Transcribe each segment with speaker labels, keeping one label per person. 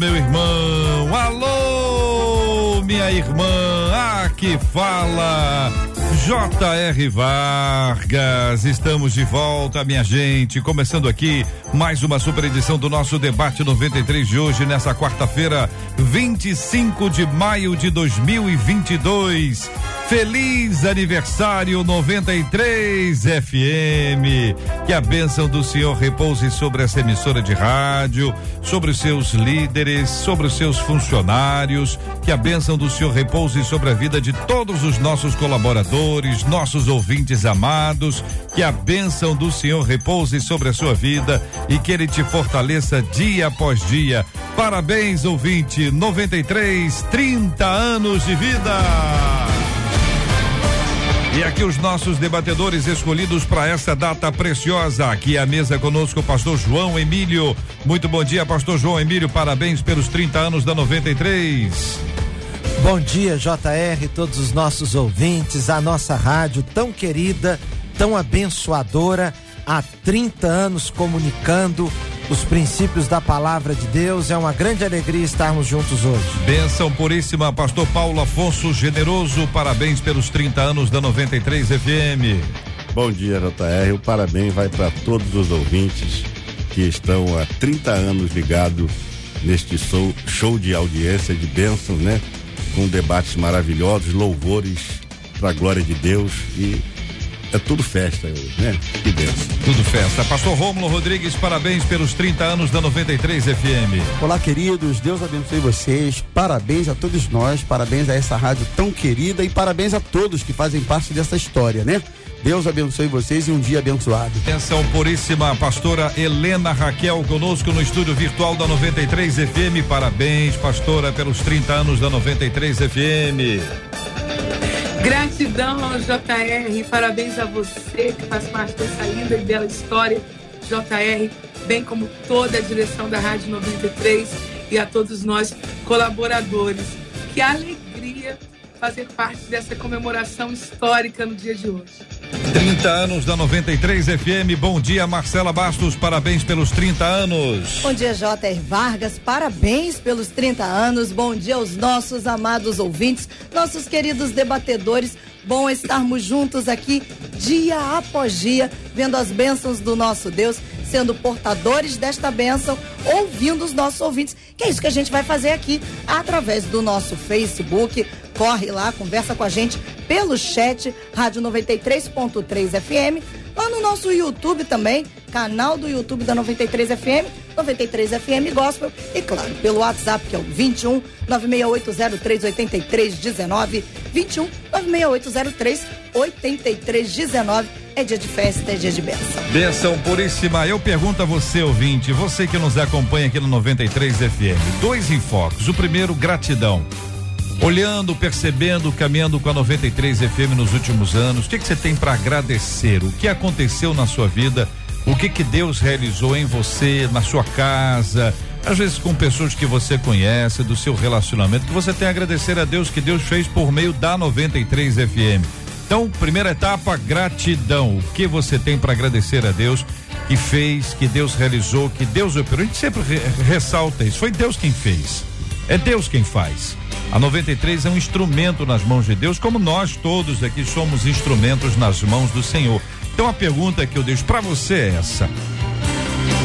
Speaker 1: meu irmão. Alô, minha irmã. Aqui fala J.R. Vargas, estamos de volta, minha gente. Começando aqui mais uma super edição do nosso debate 93 de hoje, nessa quarta-feira, 25 de maio de 2022. Feliz aniversário 93 FM. Que a bênção do Senhor repouse sobre essa emissora de rádio, sobre os seus líderes, sobre os seus funcionários. Que a bênção do Senhor repouse sobre a vida de todos os nossos colaboradores, nossos ouvintes amados. Que a bênção do Senhor repouse sobre a sua vida e que ele te fortaleça dia após dia. Parabéns, ouvinte. 93, 30 anos de vida. E aqui os nossos debatedores escolhidos para essa data preciosa. Aqui à mesa conosco o pastor João Emílio. Muito bom dia, pastor João Emílio. Parabéns pelos 30 anos da 93.
Speaker 2: Bom dia, JR, todos os nossos ouvintes, a nossa rádio tão querida, tão abençoadora, há 30 anos comunicando os princípios da palavra de Deus. É uma grande alegria estarmos juntos hoje.
Speaker 1: Benção puríssima, pastor Paulo Afonso Generoso. Parabéns pelos 30 anos da 93 FM.
Speaker 3: Bom dia, JR. O parabéns vai para todos os ouvintes que estão há 30 anos ligados neste show, show de audiência de bênçãos, né? Com debates maravilhosos, louvores para a glória de Deus e é tudo festa hoje, né? Que benção.
Speaker 1: Tudo festa. Pastor Rômulo Rodrigues, parabéns pelos 30 anos da 93 FM.
Speaker 4: Olá, queridos. Deus abençoe vocês. Parabéns a todos nós, parabéns a essa rádio tão querida e parabéns a todos que fazem parte dessa história, né? Deus abençoe vocês e um dia abençoado.
Speaker 1: Atenção puríssima, pastora Helena Raquel conosco no estúdio virtual da 93 FM. Parabéns, pastora, pelos 30 anos da 93 FM.
Speaker 5: Gratidão ao JR, parabéns a você que faz parte dessa linda e bela história, JR, bem como toda a direção da Rádio 93 e a todos nós colaboradores. Que alegria fazer parte dessa comemoração histórica no dia de hoje.
Speaker 1: 30 anos da 93 FM. Bom dia, Marcela Bastos. Parabéns pelos 30 anos.
Speaker 6: Bom dia, J.R. Vargas. Parabéns pelos 30 anos. Bom dia aos nossos amados ouvintes, nossos queridos debatedores. Bom estarmos juntos aqui dia após dia, vendo as bênçãos do nosso Deus, sendo portadores desta bênção, ouvindo os nossos ouvintes. Que é isso que a gente vai fazer aqui através do nosso Facebook. Corre lá, conversa com a gente pelo chat Rádio 93.3 FM, lá no nosso YouTube também, canal do YouTube da 93 FM, 93 FM Gospel e claro, pelo WhatsApp que é o 21 96803 19 21 96803 19 é dia de festa, é dia de bênção.
Speaker 1: Bênção puríssima. Eu pergunto a você, ouvinte, você que nos acompanha aqui no 93 FM, dois enfoques. O primeiro, gratidão olhando, percebendo, caminhando com a 93 FM nos últimos anos, o que, que você tem para agradecer? O que aconteceu na sua vida? O que que Deus realizou em você, na sua casa? Às vezes com pessoas que você conhece, do seu relacionamento, que você tem a agradecer a Deus que Deus fez por meio da 93 FM. Então, primeira etapa, gratidão. O que você tem para agradecer a Deus que fez, que Deus realizou, que Deus operou? A gente sempre re ressalta isso. Foi Deus quem fez. É Deus quem faz. A 93 é um instrumento nas mãos de Deus, como nós todos aqui somos instrumentos nas mãos do Senhor. Então a pergunta que eu deixo para você é essa: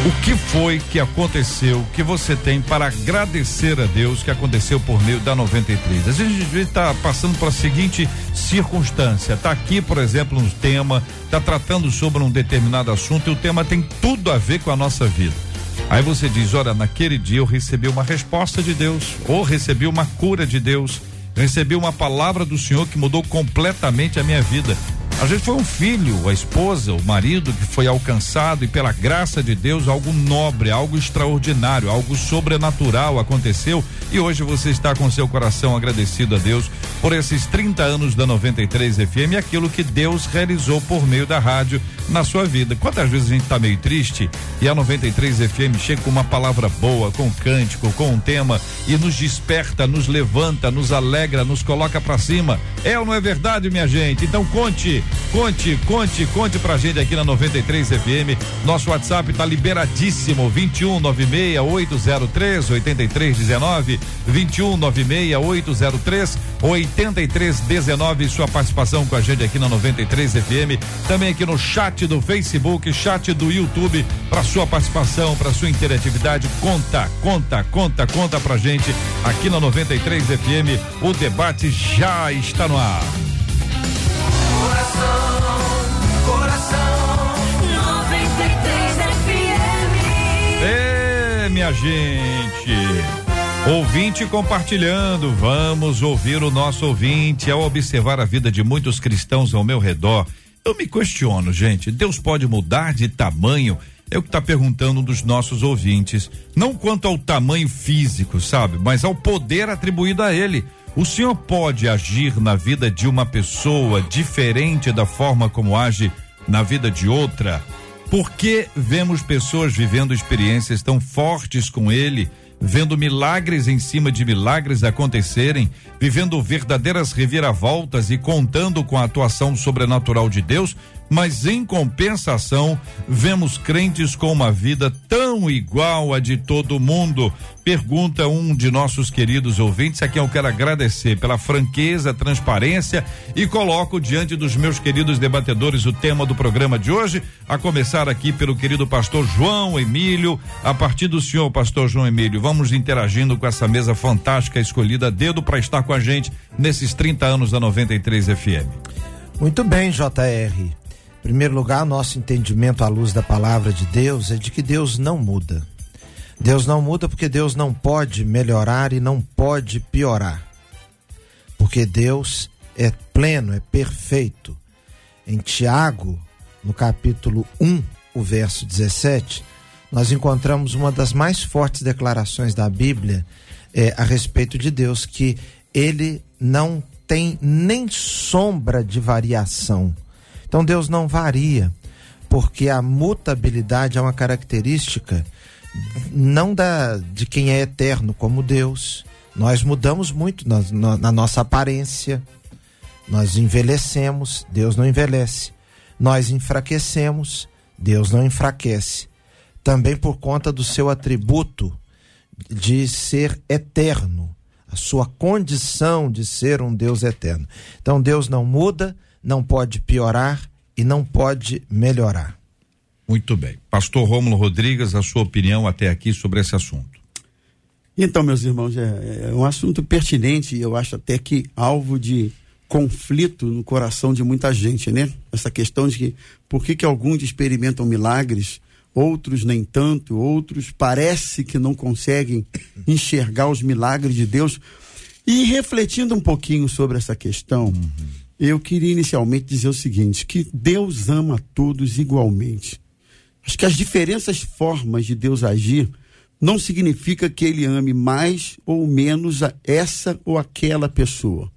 Speaker 1: o que foi que aconteceu que você tem para agradecer a Deus que aconteceu por meio da 93? Às vezes a gente está passando por a seguinte circunstância, está aqui, por exemplo, um tema, está tratando sobre um determinado assunto e o tema tem tudo a ver com a nossa vida. Aí você diz: olha, naquele dia eu recebi uma resposta de Deus, ou recebi uma cura de Deus, recebi uma palavra do Senhor que mudou completamente a minha vida. Às vezes foi um filho, a esposa, o marido que foi alcançado e pela graça de Deus algo nobre, algo extraordinário, algo sobrenatural aconteceu e hoje você está com seu coração agradecido a Deus por esses 30 anos da 93 FM e aquilo que Deus realizou por meio da rádio na sua vida. Quantas vezes a gente está meio triste e a 93 FM chega com uma palavra boa, com um cântico, com um tema e nos desperta, nos levanta, nos alegra, nos coloca para cima. É ou não é verdade, minha gente? Então conte, conte, conte, conte pra gente aqui na 93 FM. Nosso WhatsApp tá liberadíssimo, 21 96 803 8319, 21 96 803 8319. Sua participação com a gente aqui na 93 FM, também aqui no chat do Facebook, chat do YouTube, para sua participação, para sua interatividade. Conta, conta, conta, conta pra gente aqui na 93 FM. O debate já está no ar.
Speaker 7: Coração, coração, 93 FM.
Speaker 1: É, minha gente. Ouvinte compartilhando, vamos ouvir o nosso ouvinte. Ao observar a vida de muitos cristãos ao meu redor, eu me questiono, gente, Deus pode mudar de tamanho? É o que está perguntando um dos nossos ouvintes. Não quanto ao tamanho físico, sabe? Mas ao poder atribuído a ele. O senhor pode agir na vida de uma pessoa diferente da forma como age na vida de outra? Por que vemos pessoas vivendo experiências tão fortes com ele? vendo milagres em cima de milagres acontecerem, vivendo verdadeiras reviravoltas e contando com a atuação sobrenatural de Deus, mas em compensação, vemos crentes com uma vida tão igual à de todo mundo. Pergunta um de nossos queridos ouvintes, a quem eu quero agradecer pela franqueza, transparência e coloco diante dos meus queridos debatedores o tema do programa de hoje, a começar aqui pelo querido pastor João Emílio. A partir do senhor, pastor João Emílio, vamos interagindo com essa mesa fantástica escolhida a dedo para estar com a gente nesses 30 anos da 93 FM.
Speaker 2: Muito bem, JR primeiro lugar, nosso entendimento à luz da palavra de Deus é de que Deus não muda. Deus não muda porque Deus não pode melhorar e não pode piorar. Porque Deus é pleno, é perfeito. Em Tiago, no capítulo 1, o verso 17, nós encontramos uma das mais fortes declarações da Bíblia é, a respeito de Deus, que ele não tem nem sombra de variação então Deus não varia, porque a mutabilidade é uma característica não da de quem é eterno como Deus. Nós mudamos muito na, na, na nossa aparência, nós envelhecemos, Deus não envelhece. Nós enfraquecemos, Deus não enfraquece. Também por conta do seu atributo de ser eterno, a sua condição de ser um Deus eterno. Então Deus não muda, não pode piorar e não pode melhorar.
Speaker 1: Muito bem. Pastor Rômulo Rodrigues, a sua opinião até aqui sobre esse assunto.
Speaker 4: Então, meus irmãos, é, é um assunto pertinente e eu acho até que alvo de conflito no coração de muita gente, né? Essa questão de que por que, que alguns experimentam milagres, outros nem tanto, outros parece que não conseguem enxergar os milagres de Deus. E refletindo um pouquinho sobre essa questão, uhum. Eu queria inicialmente dizer o seguinte: que Deus ama todos igualmente. Acho que as diferentes formas de Deus agir não significa que ele ame mais ou menos a essa ou aquela pessoa.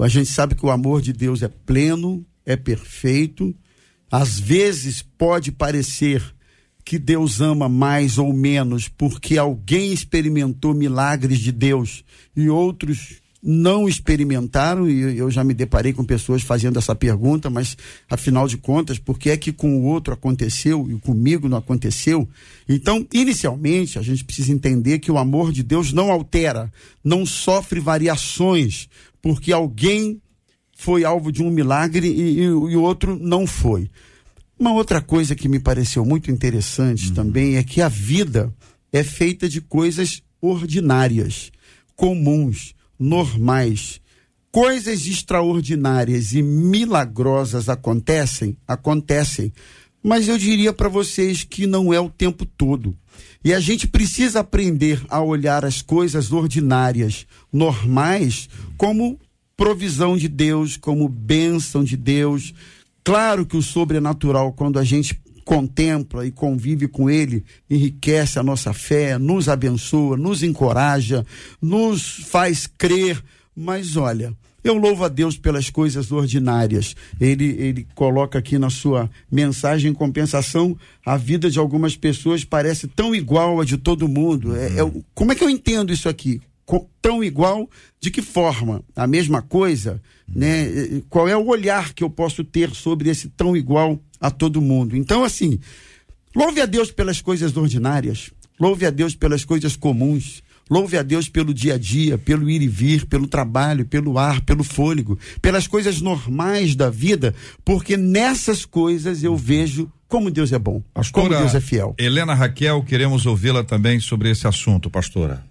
Speaker 4: A gente sabe que o amor de Deus é pleno, é perfeito. Às vezes pode parecer que Deus ama mais ou menos porque alguém experimentou milagres de Deus e outros não experimentaram, e eu já me deparei com pessoas fazendo essa pergunta, mas afinal de contas, por que é que com o outro aconteceu e comigo não aconteceu? Então, inicialmente, a gente precisa entender que o amor de Deus não altera, não sofre variações, porque alguém foi alvo de um milagre e, o outro não foi. Uma outra coisa que me pareceu muito interessante uhum. também é que a vida é feita de coisas ordinárias, comuns normais. Coisas extraordinárias e milagrosas acontecem? Acontecem. Mas eu diria para vocês que não é o tempo todo. E a gente precisa aprender a olhar as coisas ordinárias, normais, como provisão de Deus, como bênção de Deus, Claro que o sobrenatural, quando a gente contempla e convive com ele, enriquece a nossa fé, nos abençoa, nos encoraja, nos faz crer. Mas olha, eu louvo a Deus pelas coisas ordinárias. Ele, ele coloca aqui na sua mensagem em compensação, a vida de algumas pessoas parece tão igual a de todo mundo. É, é, como é que eu entendo isso aqui? Tão igual de que forma? A mesma coisa? Né? Qual é o olhar que eu posso ter sobre esse tão igual a todo mundo? Então, assim, louve a Deus pelas coisas ordinárias, louve a Deus pelas coisas comuns, louve a Deus pelo dia a dia, pelo ir e vir, pelo trabalho, pelo ar, pelo fôlego, pelas coisas normais da vida, porque nessas coisas eu vejo como Deus é bom, como
Speaker 1: Pastora
Speaker 4: Deus é fiel.
Speaker 1: Helena Raquel, queremos ouvi-la também sobre esse assunto, pastora.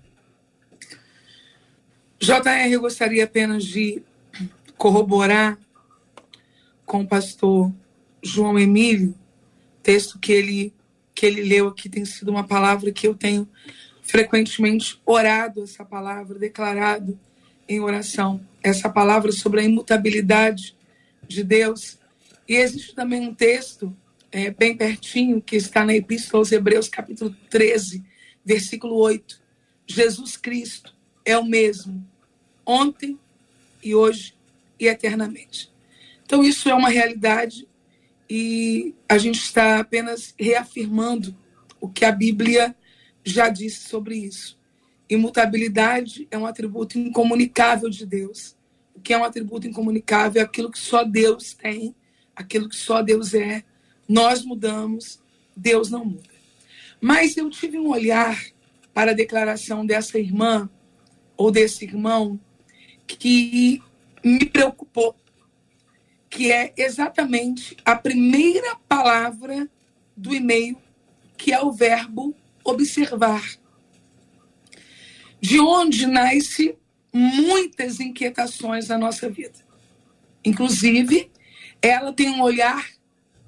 Speaker 5: JR, eu gostaria apenas de corroborar com o pastor João Emílio, texto que ele, que ele leu aqui tem sido uma palavra que eu tenho frequentemente orado essa palavra, declarado em oração, essa palavra sobre a imutabilidade de Deus. E existe também um texto é, bem pertinho que está na Epístola aos Hebreus, capítulo 13, versículo 8. Jesus Cristo é o mesmo ontem e hoje e eternamente. Então, isso é uma realidade e a gente está apenas reafirmando o que a Bíblia já disse sobre isso. Imutabilidade é um atributo incomunicável de Deus. O que é um atributo incomunicável é aquilo que só Deus tem, aquilo que só Deus é. Nós mudamos, Deus não muda. Mas eu tive um olhar para a declaração dessa irmã ou desse irmão que que é exatamente a primeira palavra do e-mail, que é o verbo observar. De onde nasce muitas inquietações na nossa vida. Inclusive, ela tem um olhar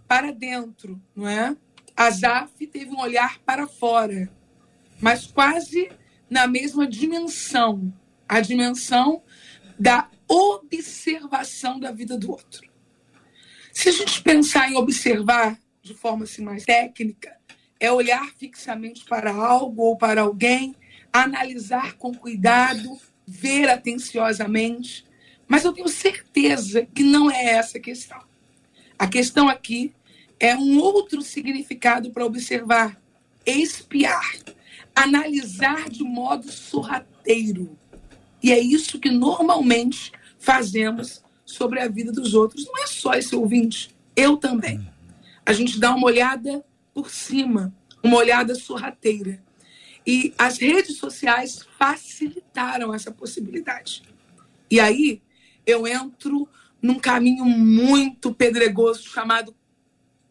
Speaker 5: para dentro, não é? Azaf teve um olhar para fora, mas quase na mesma dimensão, a dimensão da observação da vida do outro. Se a gente pensar em observar de forma assim, mais técnica, é olhar fixamente para algo ou para alguém, analisar com cuidado, ver atenciosamente. Mas eu tenho certeza que não é essa a questão. A questão aqui é um outro significado para observar, espiar, analisar de modo sorrateiro. E é isso que normalmente fazemos sobre a vida dos outros. Não é só esse ouvinte, eu também. A gente dá uma olhada por cima, uma olhada sorrateira. E as redes sociais facilitaram essa possibilidade. E aí eu entro num caminho muito pedregoso chamado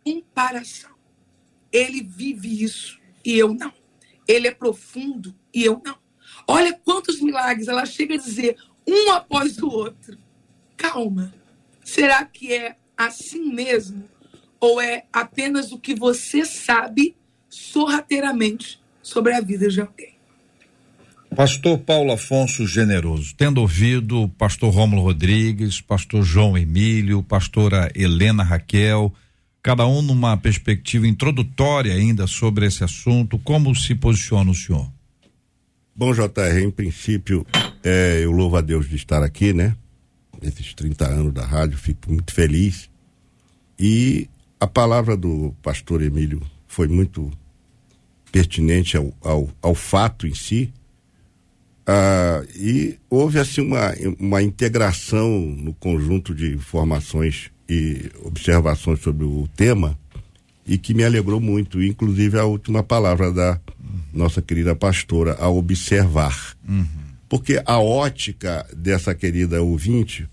Speaker 5: comparação. Ele vive isso e eu não. Ele é profundo e eu não. Olha quantos milagres ela chega a dizer um após o outro. Calma. Será que é assim mesmo? Ou é apenas o que você sabe sorrateiramente sobre a vida de alguém?
Speaker 1: Pastor Paulo Afonso Generoso, tendo ouvido pastor Rômulo Rodrigues, pastor João Emílio, pastora Helena Raquel, cada um numa perspectiva introdutória ainda sobre esse assunto, como se posiciona o senhor?
Speaker 3: Bom, JR, em princípio, é, eu louvo a Deus de estar aqui, né? Nesses 30 anos da rádio, fico muito feliz. E a palavra do pastor Emílio foi muito pertinente ao, ao, ao fato em si. Ah, e houve assim uma, uma integração no conjunto de informações e observações sobre o tema e que me alegrou muito, inclusive a última palavra da nossa querida pastora, a observar. Porque a ótica dessa querida ouvinte,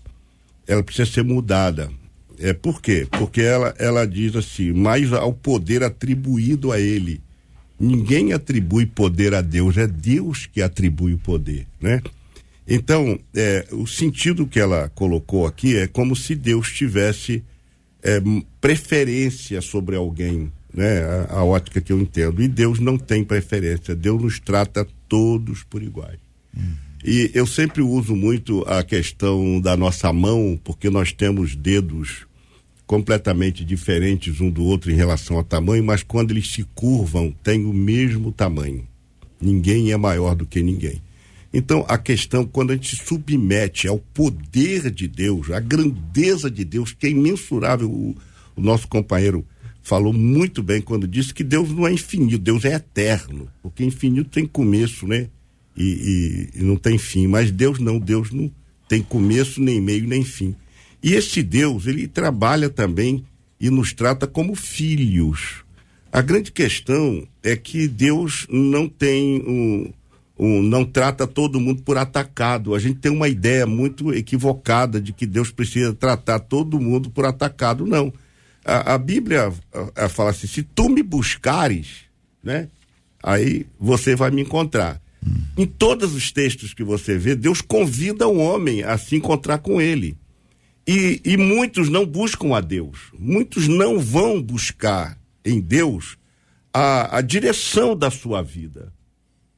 Speaker 3: ela precisa ser mudada. É, por quê? Porque ela, ela diz assim, mais ao poder atribuído a ele. Ninguém atribui poder a Deus, é Deus que atribui o poder, né? Então, é, o sentido que ela colocou aqui é como se Deus tivesse é, preferência sobre alguém, né? A, a ótica que eu entendo. E Deus não tem preferência. Deus nos trata todos por iguais. E eu sempre uso muito a questão da nossa mão, porque nós temos dedos completamente diferentes um do outro em relação ao tamanho, mas quando eles se curvam, têm o mesmo tamanho. Ninguém é maior do que ninguém. Então, a questão, quando a gente se submete ao poder de Deus, à grandeza de Deus, que é imensurável, o, o nosso companheiro falou muito bem quando disse que Deus não é infinito, Deus é eterno, porque infinito tem começo, né? E, e, e não tem fim, mas Deus não, Deus não tem começo, nem meio, nem fim. E esse Deus, ele trabalha também e nos trata como filhos. A grande questão é que Deus não tem um, um, não trata todo mundo por atacado. A gente tem uma ideia muito equivocada de que Deus precisa tratar todo mundo por atacado. Não. A, a Bíblia a, a fala assim: se tu me buscares, né? Aí você vai me encontrar. Em todos os textos que você vê, Deus convida o homem a se encontrar com ele. E, e muitos não buscam a Deus, muitos não vão buscar em Deus a, a direção da sua vida.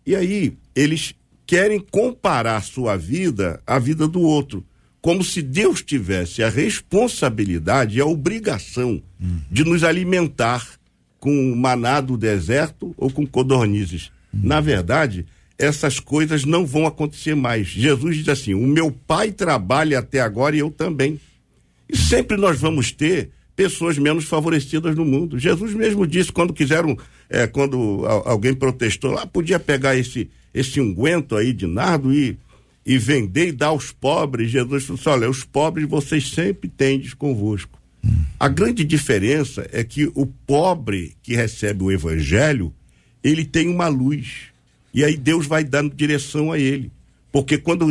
Speaker 3: E aí, eles querem comparar sua vida à vida do outro, como se Deus tivesse a responsabilidade e a obrigação de nos alimentar com maná do deserto ou com codornizes. Na verdade, essas coisas não vão acontecer mais. Jesus diz assim: O meu pai trabalha até agora e eu também. E sempre nós vamos ter pessoas menos favorecidas no mundo. Jesus mesmo disse quando quiseram, é, quando alguém protestou lá, podia pegar esse esse unguento aí de nardo e e vender e dar aos pobres. Jesus falou assim, olha, os pobres vocês sempre tendes convosco. A grande diferença é que o pobre que recebe o evangelho, ele tem uma luz. E aí Deus vai dando direção a ele. Porque quando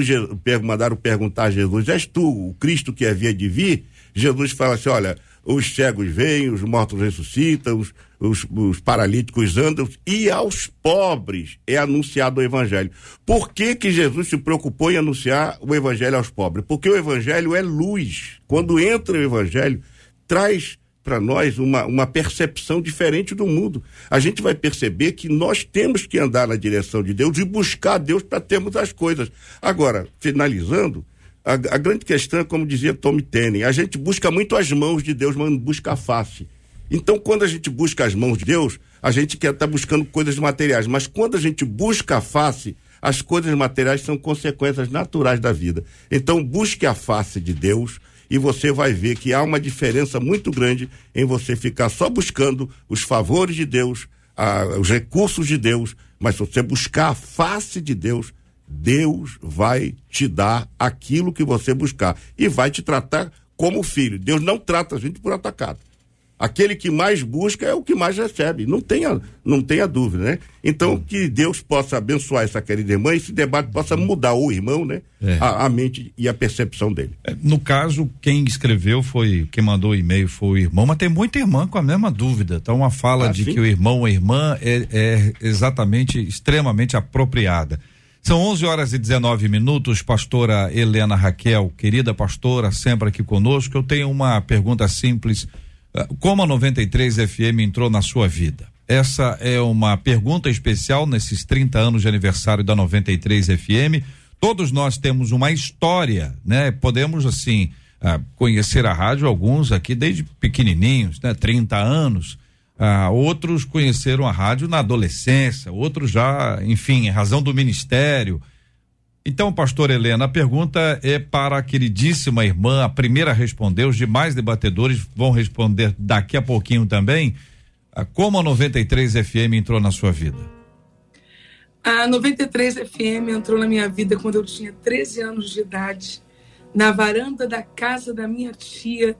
Speaker 3: mandaram perguntar a Jesus, és tu o Cristo que havia de vir? Jesus fala assim: olha, os cegos vêm, os mortos ressuscitam, os, os, os paralíticos andam, e aos pobres é anunciado o evangelho. Por que, que Jesus se preocupou em anunciar o evangelho aos pobres? Porque o evangelho é luz. Quando entra o evangelho, traz para nós uma, uma percepção diferente do mundo. A gente vai perceber que nós temos que andar na direção de Deus e buscar Deus para termos as coisas. Agora, finalizando, a, a grande questão é, como dizia Tommy Tenney, a gente busca muito as mãos de Deus, mas não busca a face. Então, quando a gente busca as mãos de Deus, a gente quer estar buscando coisas materiais, mas quando a gente busca a face, as coisas materiais são consequências naturais da vida. Então, busque a face de Deus e você vai ver que há uma diferença muito grande em você ficar só buscando os favores de Deus, a- os recursos de Deus, mas se você buscar a face de Deus, Deus vai te dar aquilo que você buscar e vai te tratar como filho. Deus não trata a gente por atacado. Aquele que mais busca é o que mais recebe. Não tenha, não tenha dúvida, né? Então, que Deus possa abençoar essa querida irmã e esse debate possa mudar o irmão, né?
Speaker 1: É.
Speaker 3: A, a mente e a percepção dele.
Speaker 1: É, No caso, quem escreveu foi, quem mandou o e-mail foi o irmão, mas tem muita irmã com a mesma dúvida. Então, uma fala
Speaker 3: Ah,
Speaker 1: de que o irmão ou a irmã é, é exatamente, extremamente apropriada. São 11 horas e 19 minutos, pastora Helena Raquel, querida pastora, sempre aqui conosco. Eu tenho uma pergunta simples. Ah, Como a 93 FM entrou na sua vida? Essa é uma pergunta especial nesses 30 anos de aniversário da 93 FM. Todos nós temos uma história, né? Podemos, assim, ah, conhecer a rádio, alguns aqui desde pequenininhos, né? 30 anos. Ah, outros conheceram a rádio na adolescência, outros já, enfim, em razão do ministério. Então, pastor Helena, a pergunta é para a queridíssima irmã, a primeira a responder, os demais debatedores vão responder daqui a pouquinho também. Como a 93 FM entrou na sua vida?
Speaker 5: A 93 FM entrou na minha vida quando eu tinha 13 anos de idade, na varanda da casa da minha tia,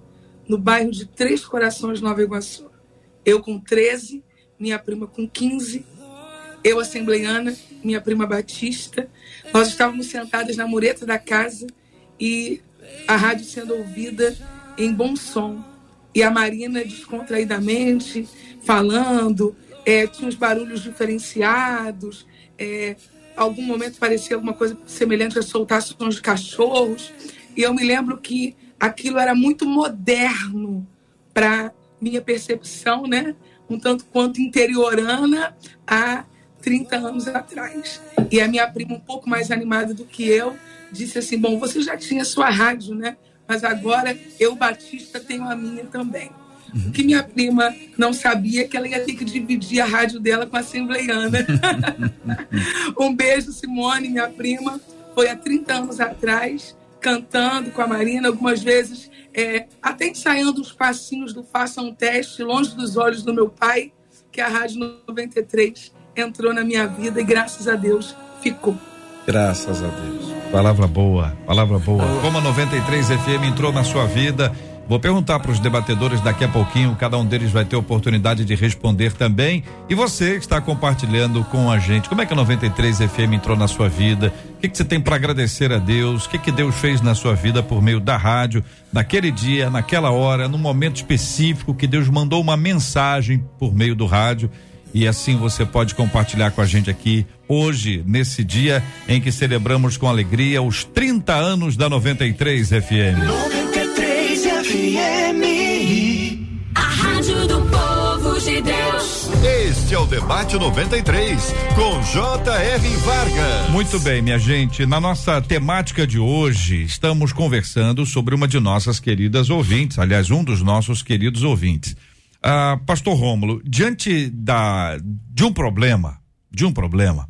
Speaker 5: no bairro de Três Corações, Nova Iguaçu. Eu com 13, minha prima com 15, eu assembleiana, minha prima Batista. Nós estávamos sentadas na mureta da casa e a rádio sendo ouvida em bom som. E a Marina descontraidamente falando, eh, tinha uns barulhos diferenciados, é, algum momento parecia alguma coisa semelhante a soltar sons de cachorros. E eu me lembro que aquilo era muito moderno para minha percepção, né? Um tanto quanto interiorana há 30 anos atrás. E a minha prima, um pouco mais animada do que eu, disse assim: Bom, você já tinha sua rádio, né? mas agora eu, Batista, tenho a minha também. O que minha prima não sabia é que ela ia ter que dividir a rádio dela com a assembleiana. um beijo, Simone, minha prima. Foi há 30 anos atrás, cantando com a Marina, algumas vezes é, até ensaiando os passinhos do Faça um Teste, longe dos olhos do meu pai, que a Rádio 93 entrou na minha vida e graças a Deus ficou.
Speaker 1: Graças a Deus. Palavra boa, palavra boa. Como a 93 FM entrou na sua vida, vou perguntar para os debatedores daqui a pouquinho, cada um deles vai ter oportunidade de responder também. E você que está compartilhando com a gente, como é que a 93 FM entrou na sua vida? O que, que você tem para agradecer a Deus? O que, que Deus fez na sua vida por meio da rádio, naquele dia, naquela hora, num momento específico que Deus mandou uma mensagem por meio do rádio? E assim você pode compartilhar com a gente aqui hoje, nesse dia em que celebramos com alegria os 30 anos da 93 FM.
Speaker 7: 93 FM. A rádio do povo de Deus.
Speaker 8: Este é o Debate 93, com J.R. Vargas.
Speaker 1: Muito bem, minha gente. Na nossa temática de hoje, estamos conversando sobre uma de nossas queridas ouvintes, aliás, um dos nossos queridos ouvintes. Ah, Pastor Rômulo, diante da, de um problema, de um problema,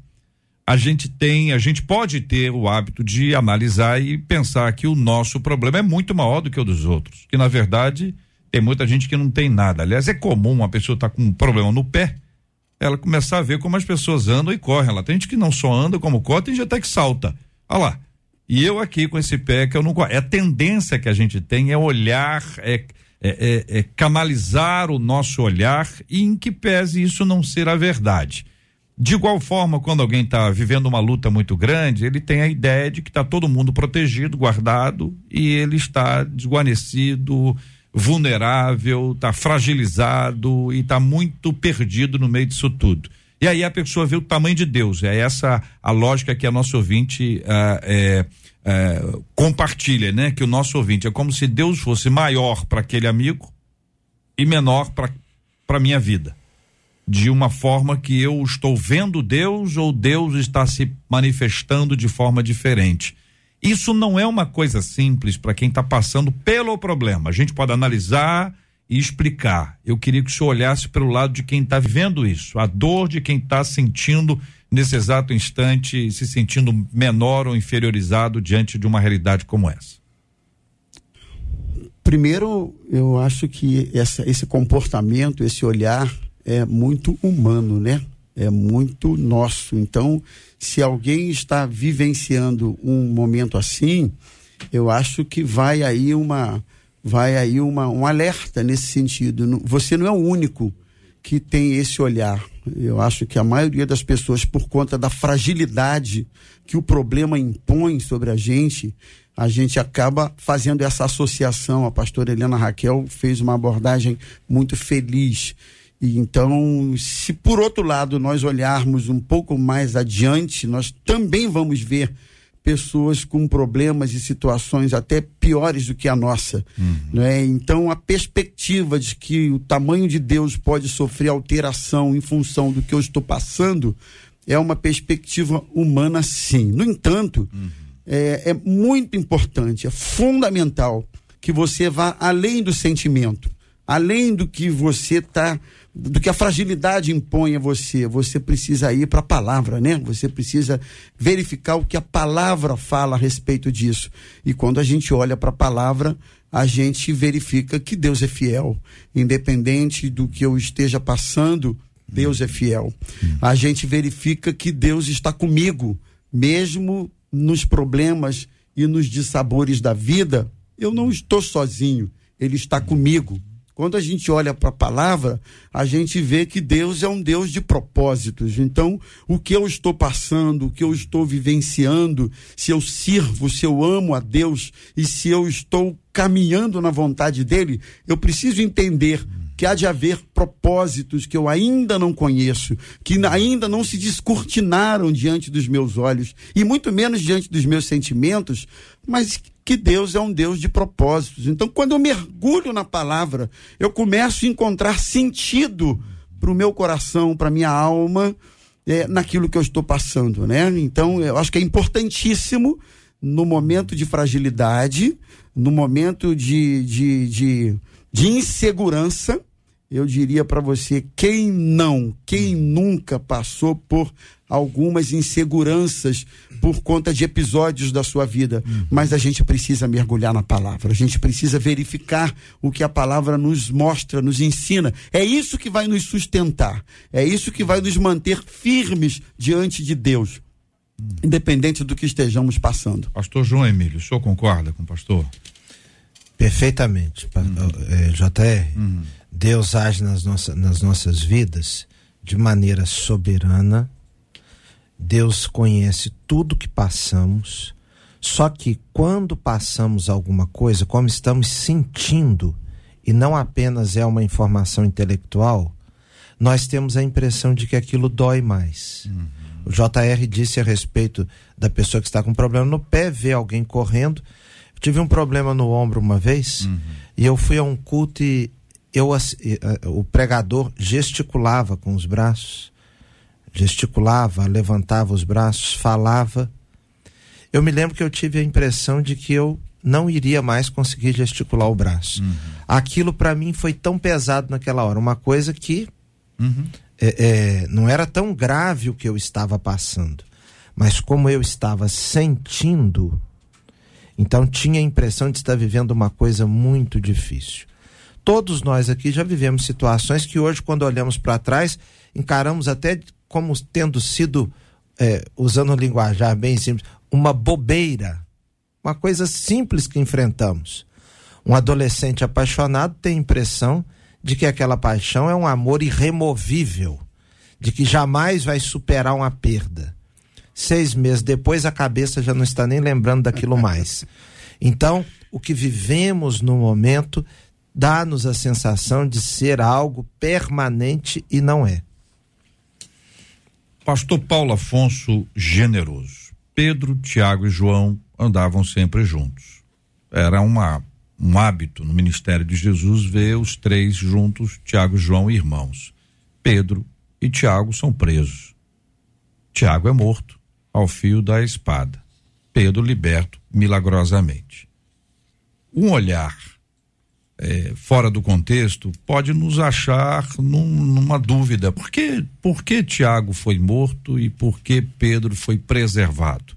Speaker 1: a gente tem, a gente pode ter o hábito de analisar e pensar que o nosso problema é muito maior do que o dos outros. Que na verdade tem muita gente que não tem nada. Aliás, é comum uma pessoa estar com um problema no pé, ela começar a ver como as pessoas andam e correm. Ela tem gente que não só anda como corre, tem gente até que salta. Olha lá. E eu aqui com esse pé que eu não. É a tendência que a gente tem é olhar, é, é, é, é canalizar o nosso olhar e em que pese isso não ser a verdade. De igual forma, quando alguém está vivendo uma luta muito grande, ele tem a ideia de que está todo mundo protegido, guardado, e ele está desguarnecido, vulnerável, está fragilizado e está muito perdido no meio disso tudo. E aí a pessoa vê o tamanho de Deus. É essa a lógica que a nosso ouvinte ah, é, é, compartilha, né? Que o nosso ouvinte é como se Deus fosse maior para aquele amigo e menor para minha vida de uma forma que eu estou vendo Deus ou Deus está se manifestando de forma diferente. Isso não é uma coisa simples para quem está passando pelo problema. A gente pode analisar e explicar. Eu queria que o senhor olhasse pelo lado de quem está vivendo isso, a dor de quem está sentindo nesse exato instante, se sentindo menor ou inferiorizado diante de uma realidade como essa.
Speaker 4: Primeiro, eu acho que essa, esse comportamento, esse olhar é muito humano, né? É muito nosso. Então, se alguém está vivenciando um momento assim, eu acho que vai aí uma vai aí uma, um alerta nesse sentido. Você não é o único que tem esse olhar. Eu acho que a maioria das pessoas, por conta da fragilidade que o problema impõe sobre a gente, a gente acaba fazendo essa associação. A pastora Helena Raquel fez uma abordagem muito feliz. E então, se por outro lado nós olharmos um pouco mais adiante, nós também vamos ver pessoas com problemas e situações até piores do que a nossa.
Speaker 1: Uhum.
Speaker 4: Né? Então, a perspectiva de que o tamanho de Deus pode sofrer alteração em função do que eu estou passando é uma perspectiva humana, sim. No entanto, é, é muito importante, é fundamental que você vá além do sentimento, além do que você está do que a fragilidade impõe a você. Você precisa ir para a palavra, né? Você precisa verificar o que a palavra fala a respeito disso. E quando a gente olha para a palavra, a gente verifica que Deus é fiel, independente do que eu esteja passando, Deus é fiel. A gente verifica que Deus está comigo, mesmo nos problemas e nos dissabores da vida, eu não estou sozinho, ele está comigo. Quando a gente olha para a palavra, a gente vê que Deus é um Deus de propósitos. Então, o que eu estou passando, o que eu estou vivenciando, se eu sirvo, se eu amo a Deus e se eu estou caminhando na vontade dele, eu preciso entender que há de haver propósitos que eu ainda não conheço, que ainda não se descortinaram diante dos meus olhos e muito menos diante dos meus sentimentos, mas que Deus é um Deus de propósitos. Então, quando eu mergulho na palavra, eu começo a encontrar sentido para o meu coração, para minha alma, é, naquilo que eu estou passando, né? Então, eu acho que é importantíssimo no momento de fragilidade, no momento de, de, de, de insegurança, eu diria para você, quem não, quem nunca passou por algumas inseguranças por conta de episódios da sua vida, mas a gente precisa mergulhar na palavra, a gente precisa verificar o que a palavra nos mostra, nos ensina. É isso que vai nos sustentar, é isso que vai nos manter firmes diante de Deus, independente do que estejamos passando.
Speaker 1: Pastor João Emílio, o senhor concorda com o pastor?
Speaker 2: Perfeitamente, pa- é, JR. Deus age nas, nossa, nas nossas vidas de maneira soberana. Deus conhece tudo que passamos. Só que quando passamos alguma coisa, como estamos sentindo, e não apenas é uma informação intelectual, nós temos a impressão de que aquilo dói mais. O JR disse a respeito da pessoa que está com problema no pé, vê alguém correndo. Eu tive um problema no ombro uma vez e eu fui a um culto e eu, eh, o pregador gesticulava com os braços, gesticulava, levantava os braços, falava. Eu me lembro que eu tive a impressão de que eu não iria mais conseguir gesticular o braço. Aquilo para mim foi tão pesado naquela hora, uma coisa que é, é, não era tão grave o que eu estava passando, mas como eu estava sentindo, então tinha a impressão de estar vivendo uma coisa muito difícil. Todos nós aqui já vivemos situações que hoje, quando olhamos para trás, encaramos até como tendo sido, é, usando um linguajar bem simples, uma bobeira, uma coisa simples que enfrentamos. Um adolescente apaixonado tem a impressão de que aquela paixão é um amor irremovível, de que jamais vai superar uma perda. Seis meses depois, a cabeça já não está nem lembrando daquilo mais. Então, o que vivemos no momento dá-nos a sensação de ser algo permanente e não é.
Speaker 1: Pastor Paulo Afonso generoso. Pedro, Tiago e João andavam sempre juntos. Era uma, um hábito no ministério de Jesus ver os três juntos, Tiago, João e irmãos. Pedro e Tiago são presos. Tiago é morto ao fio da espada. Pedro liberto milagrosamente. Um olhar é, fora do contexto pode nos achar num- numa dúvida. Por que, por que Tiago foi morto e por que Pedro foi preservado?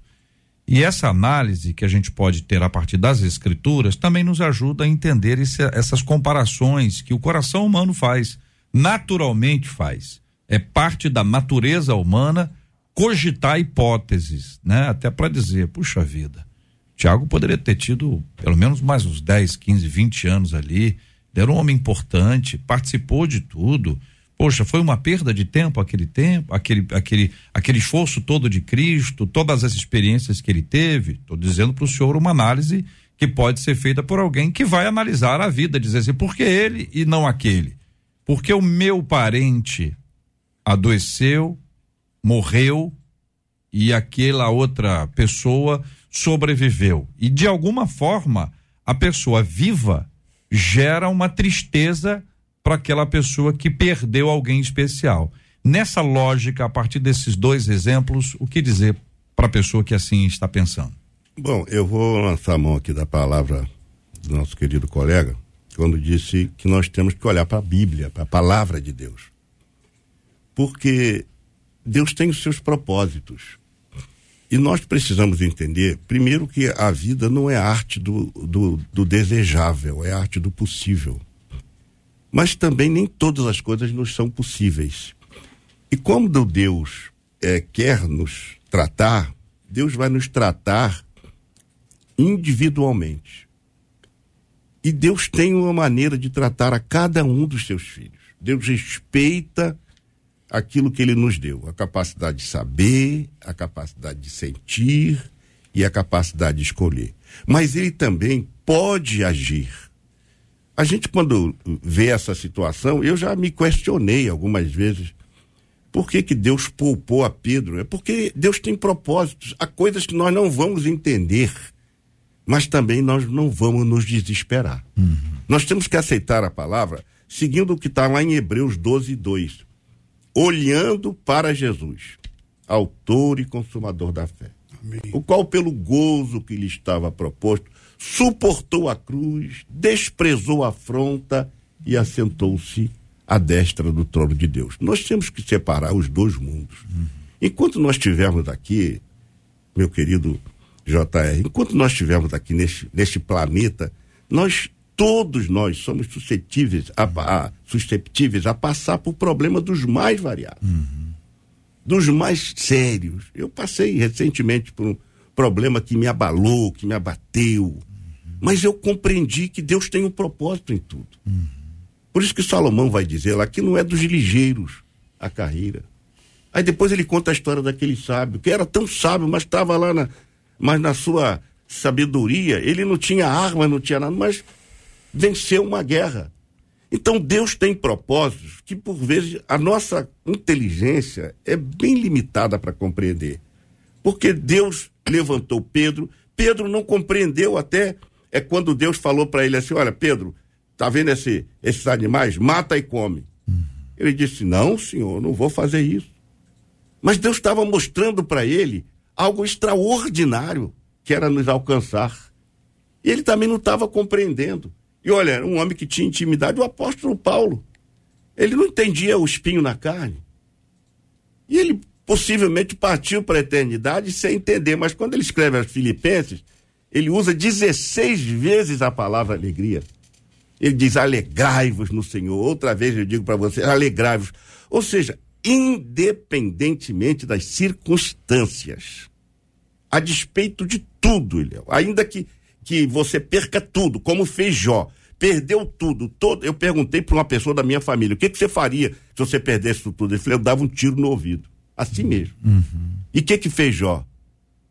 Speaker 1: E essa análise que a gente pode ter a partir das escrituras também nos ajuda a entender esse- essas comparações que o coração humano faz, naturalmente faz. É parte da natureza humana cogitar hipóteses, né? Até para dizer, puxa vida, Tiago poderia ter tido pelo menos mais uns 10, 15, 20 anos ali. Era um homem importante, participou de tudo. Poxa, foi uma perda de tempo aquele tempo, aquele, aquele, aquele esforço todo de Cristo, todas as experiências que ele teve. Estou dizendo para o senhor uma análise que pode ser feita por alguém que vai analisar a vida, dizer assim, por que ele e não aquele? Porque o meu parente adoeceu, morreu e aquela outra pessoa sobreviveu. E de alguma forma, a pessoa viva gera uma tristeza para aquela pessoa que perdeu alguém especial. Nessa lógica, a partir desses dois exemplos, o que dizer para a pessoa que assim está pensando?
Speaker 3: Bom, eu vou lançar a mão aqui da palavra do nosso querido colega, quando disse que nós temos que olhar para a Bíblia, para a palavra de Deus. Porque Deus tem os seus propósitos. E nós precisamos entender, primeiro, que a vida não é arte do, do, do desejável, é arte do possível. Mas também nem todas as coisas nos são possíveis. E quando Deus eh, quer nos tratar, Deus vai nos tratar individualmente. E Deus tem uma maneira de tratar a cada um dos seus filhos. Deus respeita aquilo que ele nos deu, a capacidade de saber, a capacidade de sentir e a capacidade de escolher. Mas ele também pode agir. A gente, quando vê essa situação, eu já me questionei algumas vezes por que, que Deus poupou a Pedro? É porque Deus tem propósitos, há coisas que nós não vamos entender, mas também nós não vamos nos desesperar. Nós temos que aceitar a palavra seguindo o que está lá em Hebreus 12, 2. Olhando para Jesus, autor e consumador da fé. o qual, pelo gozo que lhe estava proposto, suportou a cruz, desprezou a afronta e assentou-se à destra do trono de Deus. Nós temos que separar os dois mundos. Enquanto nós estivermos aqui, meu querido JR, enquanto nós estivermos aqui neste, neste planeta, nós, todos nós, somos suscetíveis a, a, susceptíveis a passar por problemas dos mais variados, dos mais sérios. Eu passei recentemente por um problema que me abalou, que me abateu, mas eu compreendi que Deus tem um propósito em tudo. Por isso que Salomão vai dizer lá que não é dos ligeiros a carreira. Aí depois ele conta a história daquele sábio, que era tão sábio, mas estava lá na, mas na sua sabedoria, ele não tinha arma, não tinha nada, mas venceu uma guerra. Então Deus tem propósitos que por vezes a nossa inteligência é bem limitada para compreender. Porque Deus levantou Pedro, Pedro não compreendeu até é quando Deus falou para ele assim: "Olha, Pedro, tá vendo esse, esses animais? Mata e come". Ele disse: "Não, senhor, não vou fazer isso". Mas Deus estava mostrando para ele algo extraordinário que era nos alcançar. E ele também não estava compreendendo. E olha, um homem que tinha intimidade, o apóstolo Paulo. Ele não entendia o espinho na carne. E ele possivelmente partiu para a eternidade sem entender, mas quando ele escreve aos Filipenses, ele usa 16 vezes a palavra alegria. Ele diz: alegrai-vos no Senhor. Outra vez eu digo para você: alegrai-vos. Ou seja, independentemente das circunstâncias, a despeito de tudo, Ilhéu, ainda que, que você perca tudo, como fez Jó, perdeu tudo, todo, eu perguntei para uma pessoa da minha família, o que, que você faria se você perdesse tudo? Ele falou, eu dava um tiro no ouvido, assim mesmo. E o que que fez Jó?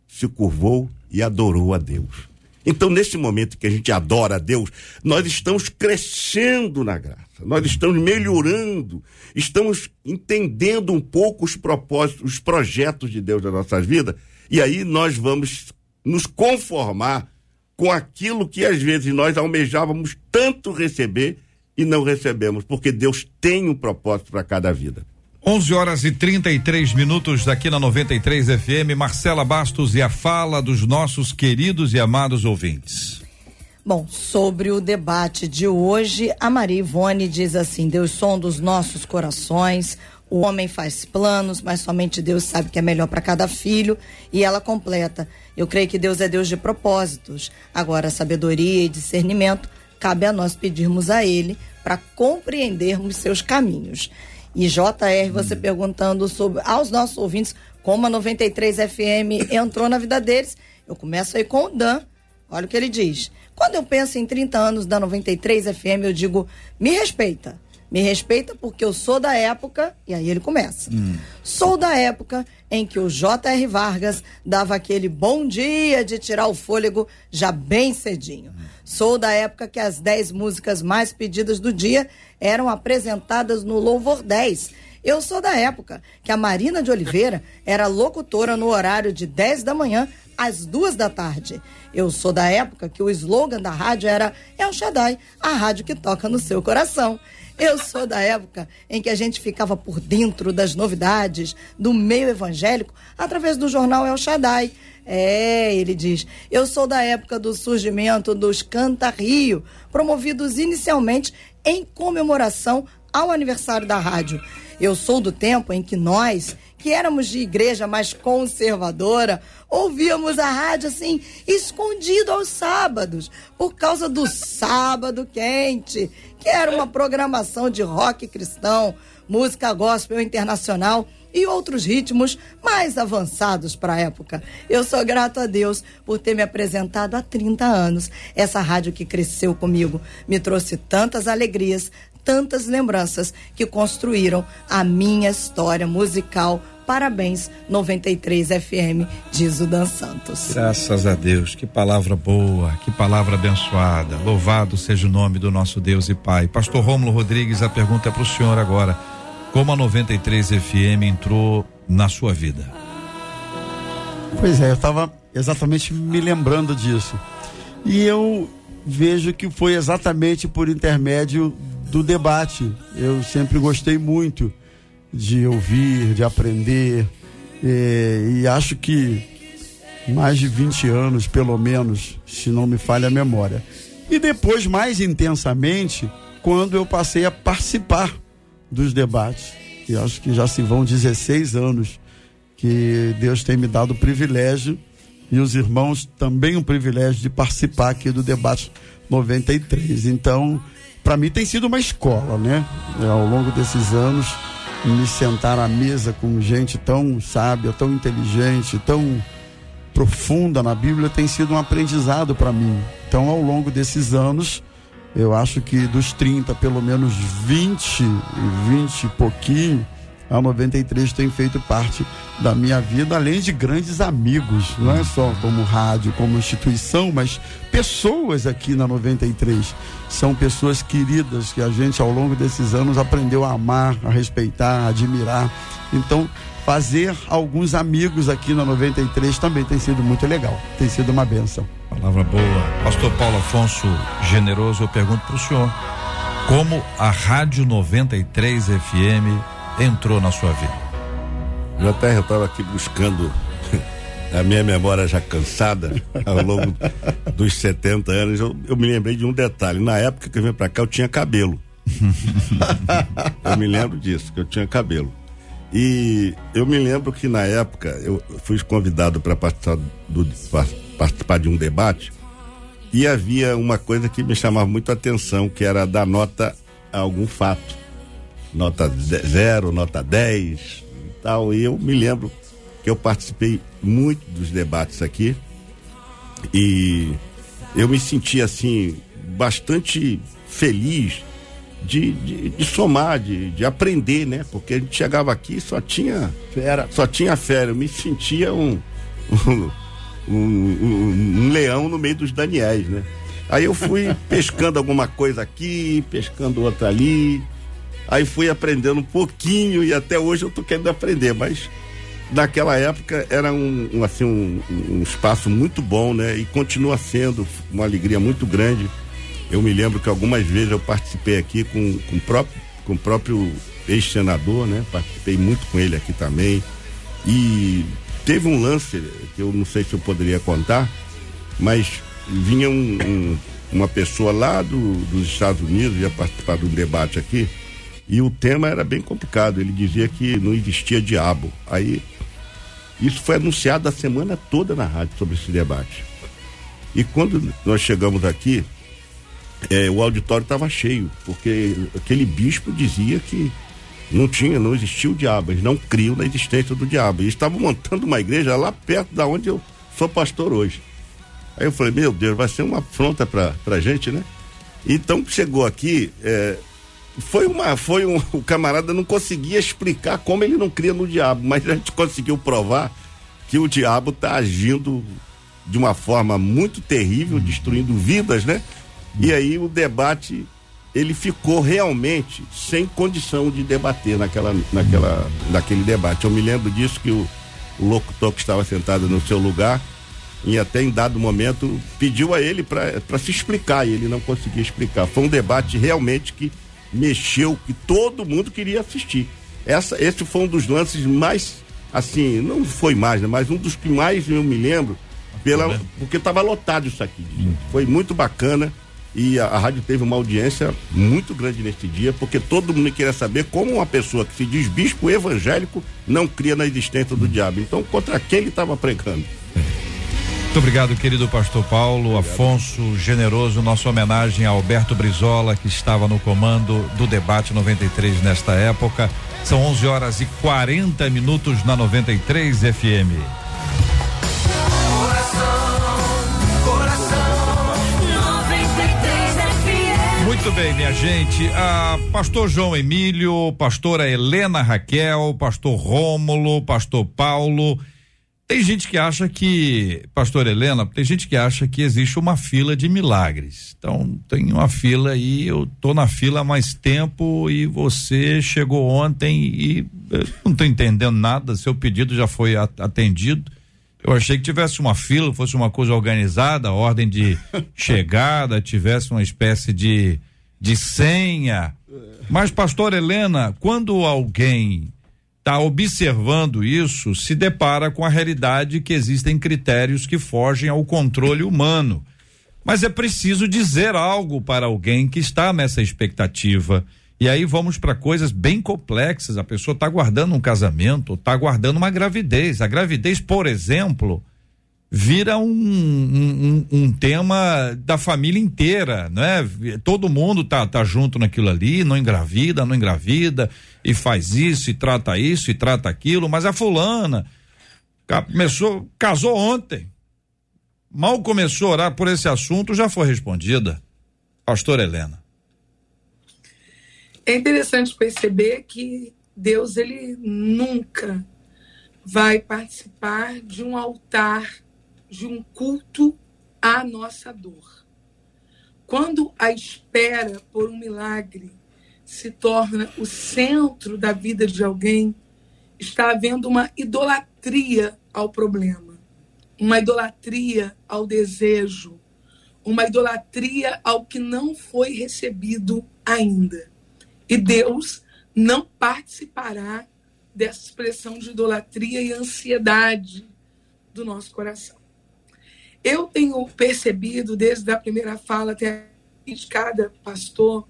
Speaker 3: Se curvou e adorou a Deus. Então, nesse momento que a gente adora a Deus, nós estamos crescendo na graça, nós estamos melhorando, estamos entendendo um pouco os propósitos, os projetos de Deus nas nossas vidas, e aí nós vamos nos conformar com aquilo que às vezes nós almejávamos tanto receber e não recebemos, porque Deus tem um propósito para cada vida.
Speaker 1: 11 horas e 33 minutos daqui na 93 FM. Marcela Bastos e a fala dos nossos queridos e amados ouvintes.
Speaker 6: Bom, sobre o debate de hoje, a Maria Ivone diz assim: Deus som dos nossos corações, o homem faz planos, mas somente Deus sabe que é melhor para cada filho. E ela completa: Eu creio que Deus é Deus de propósitos. Agora, sabedoria e discernimento cabe a nós pedirmos a Ele para compreendermos seus caminhos. E JR, você perguntando sobre aos nossos ouvintes como a 93 FM entrou na vida deles. Eu começo aí com o Dan. Olha o que ele diz. Quando eu penso em 30 anos da 93 FM, eu digo: me respeita. Me respeita porque eu sou da época, e aí ele começa. Sou da época em que o J.R. Vargas dava aquele bom dia de tirar o fôlego já bem cedinho. Sou da época que as 10 músicas mais pedidas do dia eram apresentadas no Louvor 10. Eu sou da época que a Marina de Oliveira era locutora no horário de 10 da manhã às duas da tarde. Eu sou da época que o slogan da rádio era El Shaddai, a rádio que toca no seu coração. Eu sou da época em que a gente ficava por dentro das novidades do meio evangélico através do jornal El Shaddai. É, ele diz, eu sou da época do surgimento dos Canta Rio, promovidos inicialmente em comemoração ao aniversário da rádio. Eu sou do tempo em que nós, que éramos de igreja mais conservadora, ouvíamos a rádio assim, escondido aos sábados, por causa do sábado quente, era uma programação de rock cristão, música gospel internacional e outros ritmos mais avançados para a época. Eu sou grato a Deus por ter me apresentado há 30 anos. Essa rádio que cresceu comigo me trouxe tantas alegrias, tantas lembranças que construíram a minha história musical. Parabéns, 93 FM, diz o Dan Santos.
Speaker 1: Graças a Deus, que palavra boa, que palavra abençoada. Louvado seja o nome do nosso Deus e Pai. Pastor Rômulo Rodrigues, a pergunta é para o senhor agora. Como a 93 FM entrou na sua vida?
Speaker 4: Pois é, eu estava exatamente me lembrando disso. E eu vejo que foi exatamente por intermédio do debate. Eu sempre gostei muito de ouvir, de aprender. eh, e acho que mais de 20 anos, pelo menos, se não me falha a memória. E depois, mais intensamente, quando eu passei a participar dos debates. E acho que já se vão 16 anos que Deus tem me dado o privilégio e os irmãos também o privilégio de participar aqui do debate 93. Então, para mim tem sido uma escola, né? É, ao longo desses anos, me sentar à mesa com gente tão sábia, tão inteligente, tão profunda na Bíblia tem sido um aprendizado para mim. Então, ao longo desses anos, eu acho que dos 30, pelo menos 20, 20 e pouquinho, a 93 tem feito parte da minha vida, além de grandes amigos, não é só como rádio, como instituição, mas pessoas aqui na 93. São pessoas queridas que a gente ao longo desses anos aprendeu a amar, a respeitar, a admirar. Então, fazer alguns amigos aqui na 93 também tem sido muito legal, tem sido uma benção.
Speaker 1: Palavra boa. Pastor Paulo Afonso Generoso, eu pergunto para o senhor, como a Rádio 93 FM entrou na sua vida?
Speaker 3: JR, eu estava aqui buscando a minha memória já cansada ao longo dos 70 anos. Eu, eu me lembrei de um detalhe. Na época que eu vim para cá, eu tinha cabelo. eu me lembro disso, que eu tinha cabelo. E eu me lembro que na época eu fui convidado para participar, participar de um debate e havia uma coisa que me chamava muito a atenção, que era dar nota a algum fato nota zero, nota 10 e tal. E eu me lembro que eu participei muito dos debates aqui e eu me senti assim bastante feliz de, de, de somar, de, de, aprender, né? Porque a gente chegava aqui só tinha fera, só tinha fera. Eu me sentia um, um, um, um leão no meio dos Daniéis, né? Aí eu fui pescando alguma coisa aqui, pescando outra ali, Aí fui aprendendo um pouquinho e até hoje eu tô querendo aprender, mas naquela época era um, um assim um, um, espaço muito bom, né? E continua sendo uma alegria muito grande. Eu me lembro que algumas vezes eu participei aqui com, com, próprio, com o próprio ex-senador, né? Participei muito com ele aqui também. E teve um lance que eu não sei se eu poderia contar, mas vinha um, um, uma pessoa lá do, dos Estados Unidos, ia participar de um debate aqui e o tema era bem complicado. Ele dizia que não existia diabo. Aí, isso foi anunciado a semana toda na rádio sobre esse debate. E quando nós chegamos aqui, é, o auditório estava cheio, porque aquele bispo dizia que não tinha, não existia o diabo, eles não criam na existência do diabo. E estavam montando uma igreja lá perto da onde eu sou pastor hoje. Aí eu falei, meu Deus, vai ser uma afronta pra, pra gente, né? Então chegou aqui, é, foi uma foi um o camarada não conseguia explicar como ele não cria no diabo mas a gente conseguiu provar que o diabo está agindo de uma forma muito terrível destruindo vidas né? E aí o debate ele ficou realmente sem condição de debater naquela naquela naquele debate. Eu me lembro disso que o, o locutor que estava sentado no seu lugar e até em dado momento pediu a ele para se explicar e ele não conseguia explicar. Foi um debate realmente que mexeu, que todo mundo queria assistir. Essa, esse foi um dos lances mais, assim, não foi mais, né, mas um dos que mais eu me lembro, pela, porque estava lotado isso aqui. Hum. Foi muito bacana e a, a, rádio teve uma audiência muito grande neste dia, porque todo mundo queria saber como uma pessoa que se diz bispo evangélico não cria na existência do diabo. Então, contra quem ele estava pregando?
Speaker 1: Muito obrigado, querido pastor Paulo obrigado. Afonso Generoso. Nossa homenagem a Alberto Brizola, que estava no comando do debate 93 nesta época. São 11 horas e 40 minutos na 93 FM. Muito bem, minha gente. Ah, pastor João Emílio, pastora Helena Raquel, pastor Rômulo, pastor Paulo tem gente que acha que, pastor Helena, tem gente que acha que existe uma fila de milagres. Então, tem uma fila aí, eu tô na fila há mais tempo e você chegou ontem e não tô entendendo nada, seu pedido já foi atendido. Eu achei que tivesse uma fila, fosse uma coisa organizada, ordem de chegada, tivesse uma espécie de, de senha. Mas, pastor Helena, quando alguém está observando isso se depara com a realidade que existem critérios que fogem ao controle humano. Mas é preciso dizer algo para alguém que está nessa expectativa. E aí vamos para coisas bem complexas. A pessoa está guardando um casamento, está guardando uma gravidez. A gravidez, por exemplo, vira um, um, um, tema da família inteira, né? Todo mundo tá, tá junto naquilo ali, não engravida, não engravida, e faz isso, e trata isso, e trata aquilo, mas a fulana começou, casou ontem. Mal começou a orar por esse assunto, já foi respondida. Pastor Helena.
Speaker 5: É interessante perceber que Deus, ele nunca vai participar de um altar de um culto à nossa dor. Quando a espera por um milagre se torna o centro da vida de alguém, está havendo uma idolatria ao problema, uma idolatria ao desejo, uma idolatria ao que não foi recebido ainda. E Deus não participará dessa expressão de idolatria e ansiedade do nosso coração. Eu tenho percebido, desde a primeira fala até de cada pastor,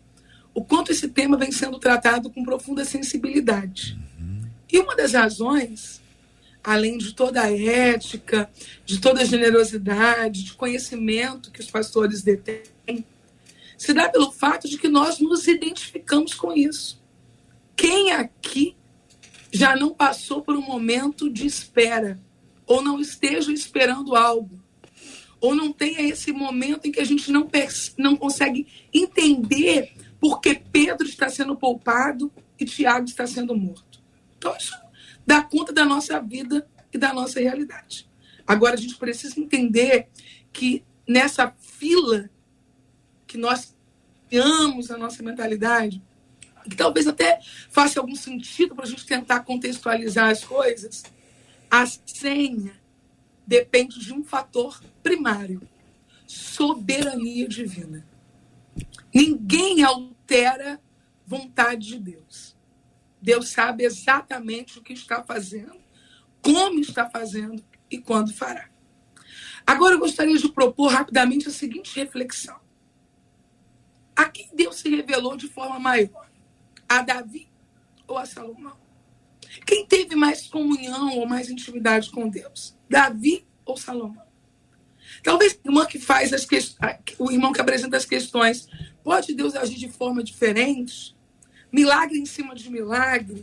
Speaker 5: o quanto esse tema vem sendo tratado com profunda sensibilidade. Uhum. E uma das razões, além de toda a ética, de toda a generosidade, de conhecimento que os pastores detêm, se dá pelo fato de que nós nos identificamos com isso. Quem aqui já não passou por um momento de espera, ou não esteja esperando algo, ou não tenha esse momento em que a gente não, não consegue entender porque Pedro está sendo poupado e Tiago está sendo morto. Então, isso dá conta da nossa vida e da nossa realidade. Agora, a gente precisa entender que nessa fila que nós criamos a nossa mentalidade, que talvez até faça algum sentido para a gente tentar contextualizar as coisas, a senha depende de um fator primário: soberania divina. Ninguém altera vontade de Deus. Deus sabe exatamente o que está fazendo, como está fazendo e quando fará. Agora eu gostaria de propor rapidamente a seguinte reflexão. A quem Deus se revelou de forma maior? A Davi ou a Salomão? Quem teve mais comunhão ou mais intimidade com Deus? Davi ou Salomão? Talvez irmão que faz as questões, o irmão que apresenta as questões, pode Deus agir de forma diferente? Milagre em cima de milagre,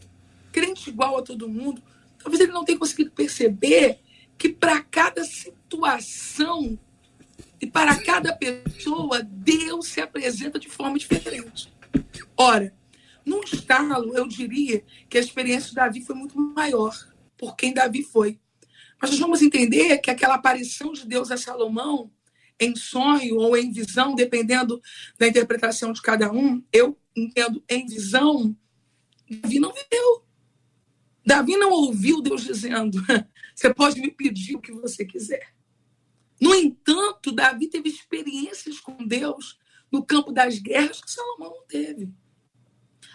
Speaker 5: crente igual a todo mundo. Talvez ele não tenha conseguido perceber que para cada situação e para cada pessoa, Deus se apresenta de forma diferente. Ora, num estalo, eu diria que a experiência de Davi foi muito maior, por quem Davi foi. Mas nós vamos entender que aquela aparição de Deus a Salomão, em sonho ou em visão, dependendo da interpretação de cada um, eu entendo em visão, Davi não viveu. Davi não ouviu Deus dizendo: Você pode me pedir o que você quiser. No entanto, Davi teve experiências com Deus no campo das guerras que Salomão não teve.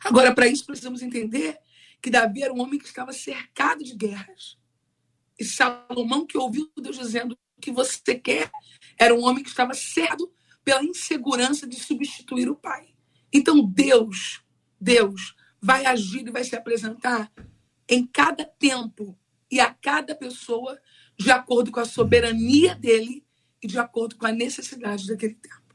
Speaker 5: Agora, para isso, precisamos entender que Davi era um homem que estava cercado de guerras. E Salomão, que ouviu Deus dizendo o que você quer, era um homem que estava certo pela insegurança de substituir o pai. Então Deus, Deus vai agir e vai se apresentar em cada tempo e a cada pessoa de acordo com a soberania dele e de acordo com a necessidade daquele tempo.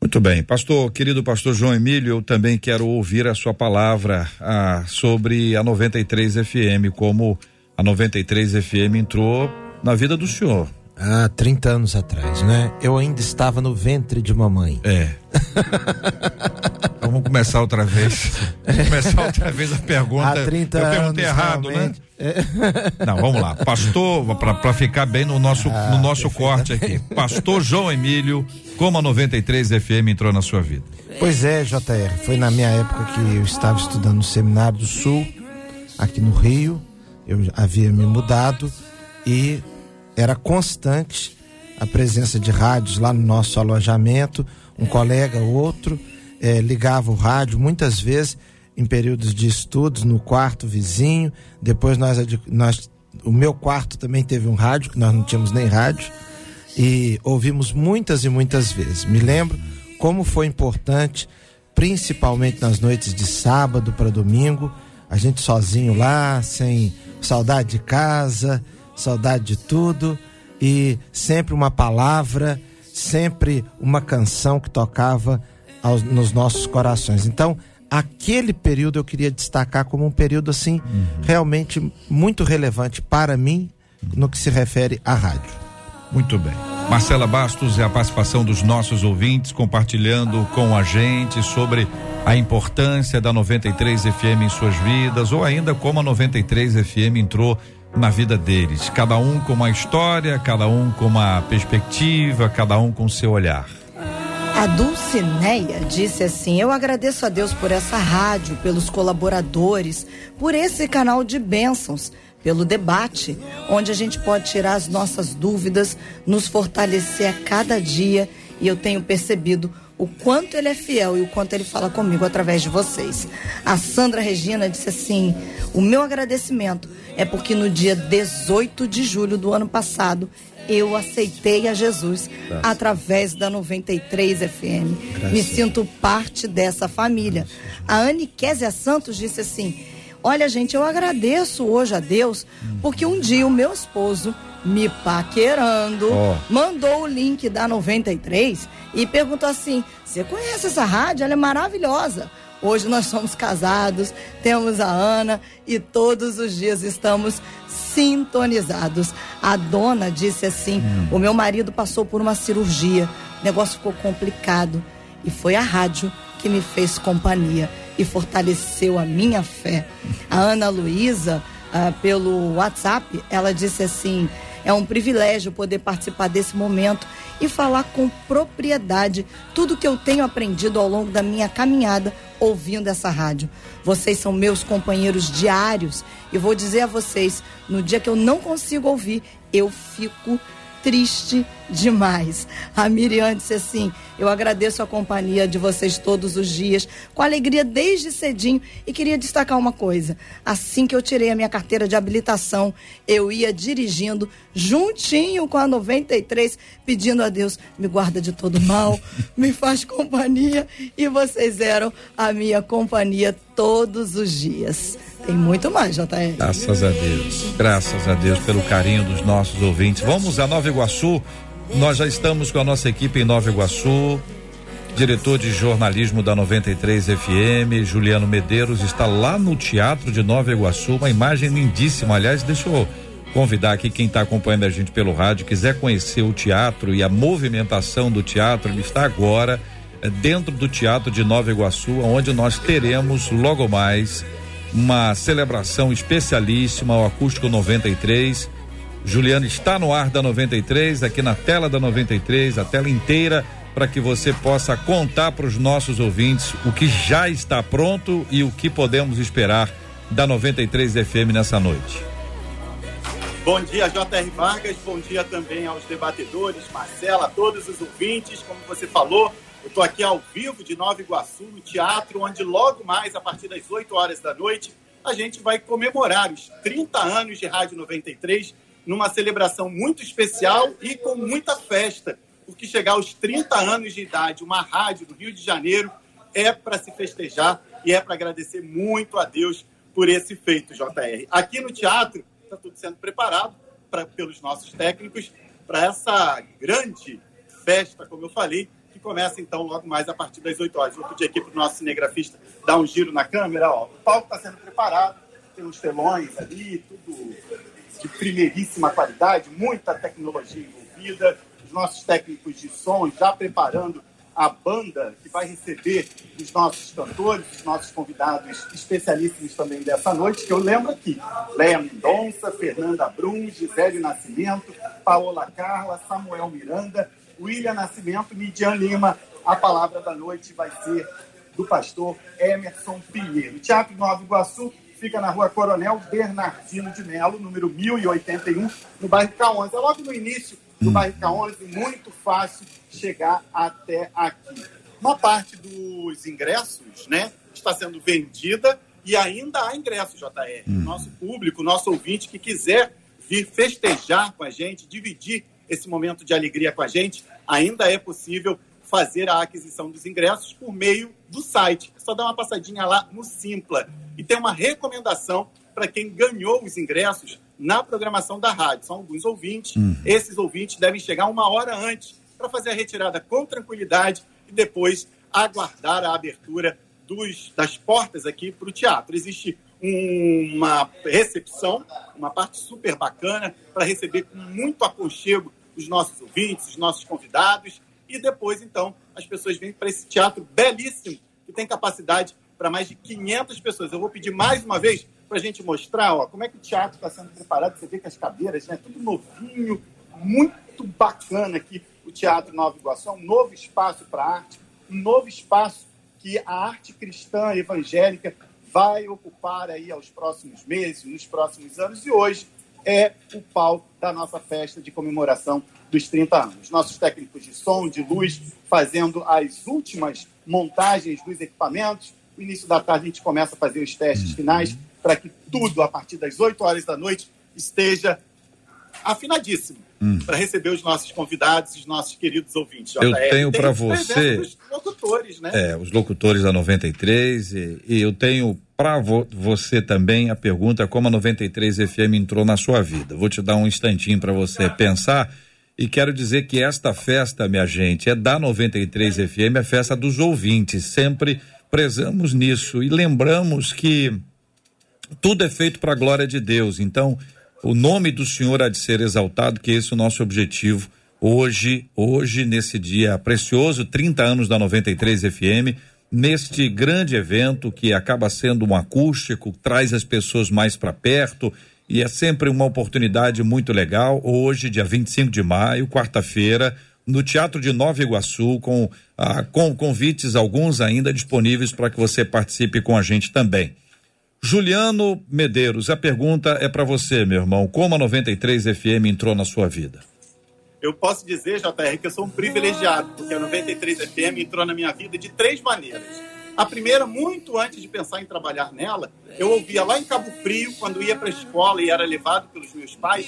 Speaker 1: Muito bem, pastor, querido pastor João Emílio, eu também quero ouvir a sua palavra ah, sobre a 93 FM, como a 93 FM entrou na vida do senhor.
Speaker 2: Há 30 anos atrás, né? Eu ainda estava no ventre de mamãe.
Speaker 1: É. Vamos começar outra vez. Vamos começar outra vez a pergunta.
Speaker 2: Há 30
Speaker 1: Eu
Speaker 2: anos,
Speaker 1: perguntei errado, né?
Speaker 2: realmente. É.
Speaker 1: Não, vamos lá. Pastor, para ficar bem no nosso,
Speaker 2: Ah,
Speaker 1: no nosso corte aqui. Pastor João Emílio, como a 93 FM entrou na sua vida?
Speaker 2: Pois é, JR. Foi na minha época que eu estava estudando no Seminário do Sul, aqui no Rio. Eu havia me mudado e era constante a presença de rádios lá no nosso alojamento. Um colega, outro, eh, ligava o rádio muitas vezes. em períodos de estudos no quarto vizinho. Depois nós, nós o meu quarto também teve um rádio, que nós não tínhamos nem rádio, e ouvimos muitas e muitas vezes. Me lembro como foi importante, principalmente nas noites de sábado para domingo, a gente sozinho lá, sem saudade de casa, saudade de tudo, e sempre uma palavra, sempre uma canção que tocava aos- nos nossos corações. Então, aquele período eu queria destacar como um período assim realmente muito relevante para mim no que se refere à rádio.
Speaker 1: Muito bem. Marcela Bastos é a participação dos nossos ouvintes compartilhando com a gente sobre a importância da 93 FM em suas vidas ou ainda como a 93 FM entrou na vida deles. Cada um com uma história, cada um com uma perspectiva, cada um com seu olhar.
Speaker 6: A Dulcineia disse assim: Eu agradeço a Deus por essa rádio, pelos colaboradores, por esse canal de bênçãos, pelo debate, onde a gente pode tirar as nossas dúvidas, nos fortalecer a cada dia. E eu tenho percebido o quanto ele é fiel e o quanto ele fala comigo através de vocês. A Sandra Regina disse assim: O meu agradecimento é porque no dia 18 de julho do ano passado eu aceitei a Jesus através da 93 FM. Me sinto parte dessa família. A Anne Késia Santos disse assim: Olha, gente, eu agradeço hoje a Deus porque um dia o meu esposo, me paquerando,
Speaker 1: Ó.
Speaker 6: mandou o link da 93 e perguntou assim: Você conhece essa rádio? Ela é maravilhosa. Hoje nós somos casados, temos a Ana e todos os dias estamos sintonizados. A dona disse assim: o meu marido passou por uma cirurgia, o negócio ficou complicado e foi a rádio que me fez companhia e fortaleceu a minha fé. A Ana Luísa, ah, pelo WhatsApp, ela disse assim: é um privilégio poder participar desse momento e falar com propriedade tudo que eu tenho aprendido ao longo da minha caminhada ouvindo essa rádio. Vocês são meus companheiros diários e vou dizer a vocês, no dia que eu não consigo ouvir, eu fico triste demais. A Miriam disse assim: Eu agradeço a companhia de vocês todos os dias, com alegria desde cedinho. E queria destacar uma coisa: assim que eu tirei a minha carteira de habilitação, eu ia dirigindo juntinho com a 93, pedindo a Deus: me guarda de todo mal, me faz companhia. E vocês eram a minha companhia todos os dias. Tem muito mais, JR.
Speaker 1: Graças a Deus. Graças a Deus pelo carinho dos nossos ouvintes. Vamos a Nova Iguaçu. Nós já estamos com a nossa equipe em Nova Iguaçu. Diretor de jornalismo da 93 FM, Juliano Medeiros, está lá no Teatro de Nova Iguaçu. Uma imagem lindíssima. Aliás, deixa eu convidar aqui quem está acompanhando a gente pelo rádio, quiser conhecer o teatro e a movimentação do teatro, ele está agora eh, dentro do Teatro de Nova Iguaçu, onde nós teremos logo mais uma celebração especialíssima, o Acústico 93. Juliano está no ar da 93, aqui na tela da 93, a tela inteira, para que você possa contar para os nossos ouvintes o que já está pronto e o que podemos esperar da 93 FM nessa noite.
Speaker 9: Bom dia, J.R. Vargas. Bom dia também aos debatedores, Marcela, a todos os ouvintes. Como você falou, eu estou aqui ao vivo de Nova Iguaçu, no teatro, onde logo mais, a partir das 8 horas da noite, a gente vai comemorar os 30 anos de Rádio 93 numa celebração muito especial e com muita festa, porque chegar aos 30 anos de idade, uma rádio do Rio de Janeiro, é para se festejar e é para agradecer muito a Deus por esse feito, JR. Aqui no teatro, está tudo sendo preparado pra, pelos nossos técnicos para essa grande festa, como eu falei, começa então logo mais a partir das 8 horas. Vou pedir aqui para o nosso cinegrafista dar um giro na câmera. Ó. O palco está sendo preparado, tem uns telões ali, tudo de primeiríssima qualidade, muita tecnologia envolvida, os nossos técnicos de som já preparando a banda que vai receber os nossos cantores, os nossos convidados especialíssimos também dessa noite, que eu lembro aqui, Leia Mendonça, Fernanda Brum, Gisele Nascimento, Paola Carla, Samuel Miranda, William Nascimento, Midian Lima. A palavra da noite vai ser do pastor Emerson Pinheiro. O Teatro Nova Iguaçu fica na rua Coronel Bernardino de Melo, número 1081, no bairro K11. É logo no início do bairro K11, muito fácil chegar até aqui. Uma parte dos ingressos, né, está sendo vendida e ainda há ingressos, JR.
Speaker 1: Hum.
Speaker 9: Nosso público, nosso ouvinte que quiser vir festejar com a gente, dividir esse momento de alegria com a gente, ainda é possível fazer a aquisição dos ingressos por meio do site. É só dar uma passadinha lá no Simpla. E tem uma recomendação para quem ganhou os ingressos na programação da rádio. São alguns ouvintes. Esses ouvintes devem chegar uma hora antes para fazer a retirada com tranquilidade e depois aguardar a abertura dos, das portas aqui para o teatro. Existe um- uma recepção, uma parte super bacana para receber com muito aconchego os nossos ouvintes, os nossos convidados. E depois, então, as pessoas vêm para esse teatro belíssimo, que tem capacidade para mais de 500 pessoas. Eu vou pedir mais uma vez para a gente mostrar ó, como é que o teatro está sendo preparado. Você vê que as cadeiras, né, tudo novinho, muito bacana aqui o Teatro Nova Iguaçu. É um novo espaço para arte, um novo espaço que a arte cristã evangélica vai ocupar aí aos próximos meses, nos próximos anos. E hoje é o palco da nossa festa de comemoração dos 30 anos. Nossos técnicos de som, de luz, fazendo as últimas montagens dos equipamentos. No início da tarde, a gente começa a fazer os testes finais para que tudo, a partir das 8 horas da noite, esteja afinadíssimo para receber os nossos convidados, os nossos queridos ouvintes.
Speaker 1: Eu
Speaker 9: JR.
Speaker 1: tenho
Speaker 9: Tem
Speaker 1: pra
Speaker 9: presença
Speaker 1: você-
Speaker 9: dos locutores, né?
Speaker 1: É, os locutores da 93 e, e eu tenho para você também a pergunta como a 93 FM entrou na sua vida. Vou te dar um instantinho para você pensar e quero dizer que esta festa, minha gente, é da 93 FM, a festa dos ouvintes. Sempre prezamos nisso e lembramos que tudo é feito para a glória de Deus. Então, o nome do Senhor há de ser exaltado, que esse é o nosso objetivo hoje, hoje nesse dia precioso, 30 anos da 93 FM, neste grande evento que acaba sendo um acústico, traz as pessoas mais para perto e é sempre uma oportunidade muito legal. Hoje, dia 25 de maio, quarta-feira, no Teatro de Nova Iguaçu, com, ah, com convites, alguns ainda disponíveis para que você participe com a gente também. Juliano Medeiros, a pergunta é para você, meu irmão. Como a 93 FM entrou na sua vida?
Speaker 9: Eu posso dizer, JR, que eu sou um privilegiado, porque a 93 FM entrou na minha vida de três maneiras. A primeira, muito antes de pensar em trabalhar nela, eu ouvia lá em Cabo Frio, quando ia para a escola e era levado pelos meus pais,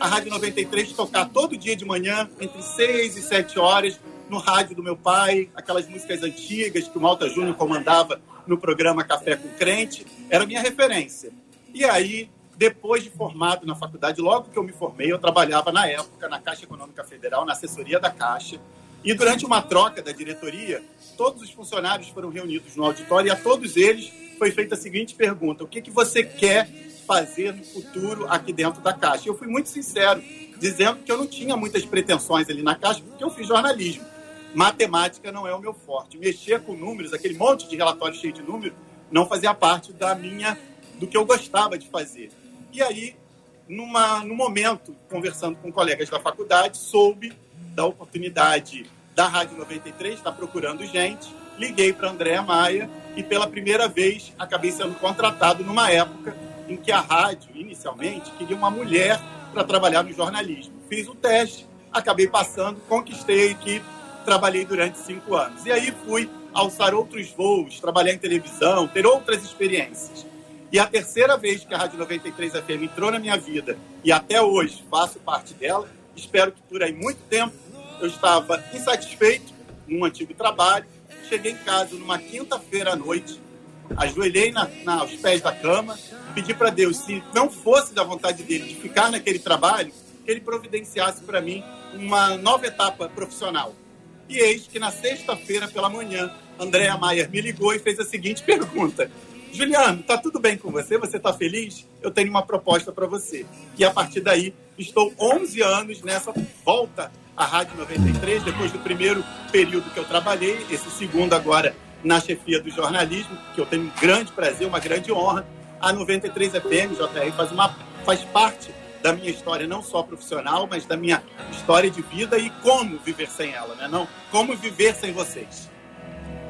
Speaker 9: a Rádio 93 tocar todo dia de manhã, entre 6 e 7 horas, no rádio do meu pai, aquelas músicas antigas que o Malta Júnior comandava no programa Café com Crente, era minha referência. E aí, depois de formado na faculdade, logo que eu me formei, eu trabalhava na época na Caixa Econômica Federal, na assessoria da Caixa. E durante uma troca da diretoria, todos os funcionários foram reunidos no auditório e a todos eles foi feita a seguinte pergunta: o que, que você quer fazer no futuro aqui dentro da Caixa? Eu fui muito sincero, dizendo que eu não tinha muitas pretensões ali na Caixa, porque eu fiz jornalismo. Matemática não é o meu forte. Mexer com números, aquele monte de relatório cheio de números, não fazia parte da minha do que eu gostava de fazer. E aí, numa, no momento, conversando com colegas da faculdade, soube da oportunidade da Rádio 93, está procurando gente. Liguei para Andréa Maia e pela primeira vez acabei sendo contratado numa época em que a rádio, inicialmente, queria uma mulher para trabalhar no jornalismo. Fiz o teste, acabei passando, conquistei a equipe, trabalhei durante cinco anos. E aí fui alçar outros voos, trabalhar em televisão, ter outras experiências. E a terceira vez que a Rádio 93 FM entrou na minha vida e até hoje faço parte dela, espero que por aí muito tempo eu estava insatisfeito num antigo trabalho, cheguei em casa numa quinta-feira à noite, ajoelhei na, na, aos pés da cama, pedi para Deus, se não fosse da vontade dele de ficar naquele trabalho, que ele providenciasse para mim uma nova etapa profissional. E eis que na sexta-feira pela manhã, Andréa Maier me ligou e fez a seguinte pergunta: Juliano, tá tudo bem com você? Você tá feliz? Eu tenho uma proposta para você. E a partir daí, estou 11 anos nessa volta à Rádio 93, depois do primeiro período que eu trabalhei, esse segundo agora na chefia do jornalismo, que eu tenho um grande prazer, uma grande honra. A 93 FM, JR, faz, uma, faz parte da minha história, não só profissional, mas da minha história de vida e como viver sem ela, né? Não, como viver sem vocês.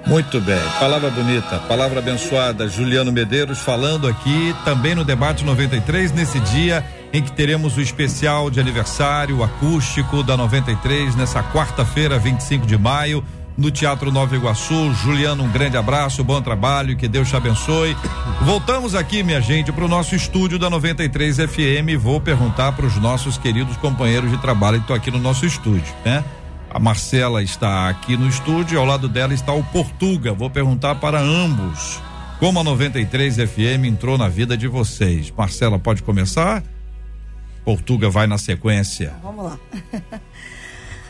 Speaker 1: Muito bem, palavra bonita, palavra abençoada. Juliano Medeiros falando aqui também no debate 93 nesse dia em que teremos o especial de aniversário acústico da 93 nessa quarta-feira, 25 de maio. no Teatro Nova Iguaçu. Juliano, um grande abraço, bom trabalho, que Deus te abençoe. Voltamos aqui, minha gente, para o nosso estúdio da 93 FM. Vou perguntar para os nossos queridos companheiros de trabalho que estão aqui no nosso estúdio, né? A Marcela está aqui no estúdio, ao lado dela está o Portuga. Vou perguntar para ambos como a 93 FM entrou na vida de vocês. Marcela, pode começar? Portuga vai na sequência.
Speaker 6: Vamos lá.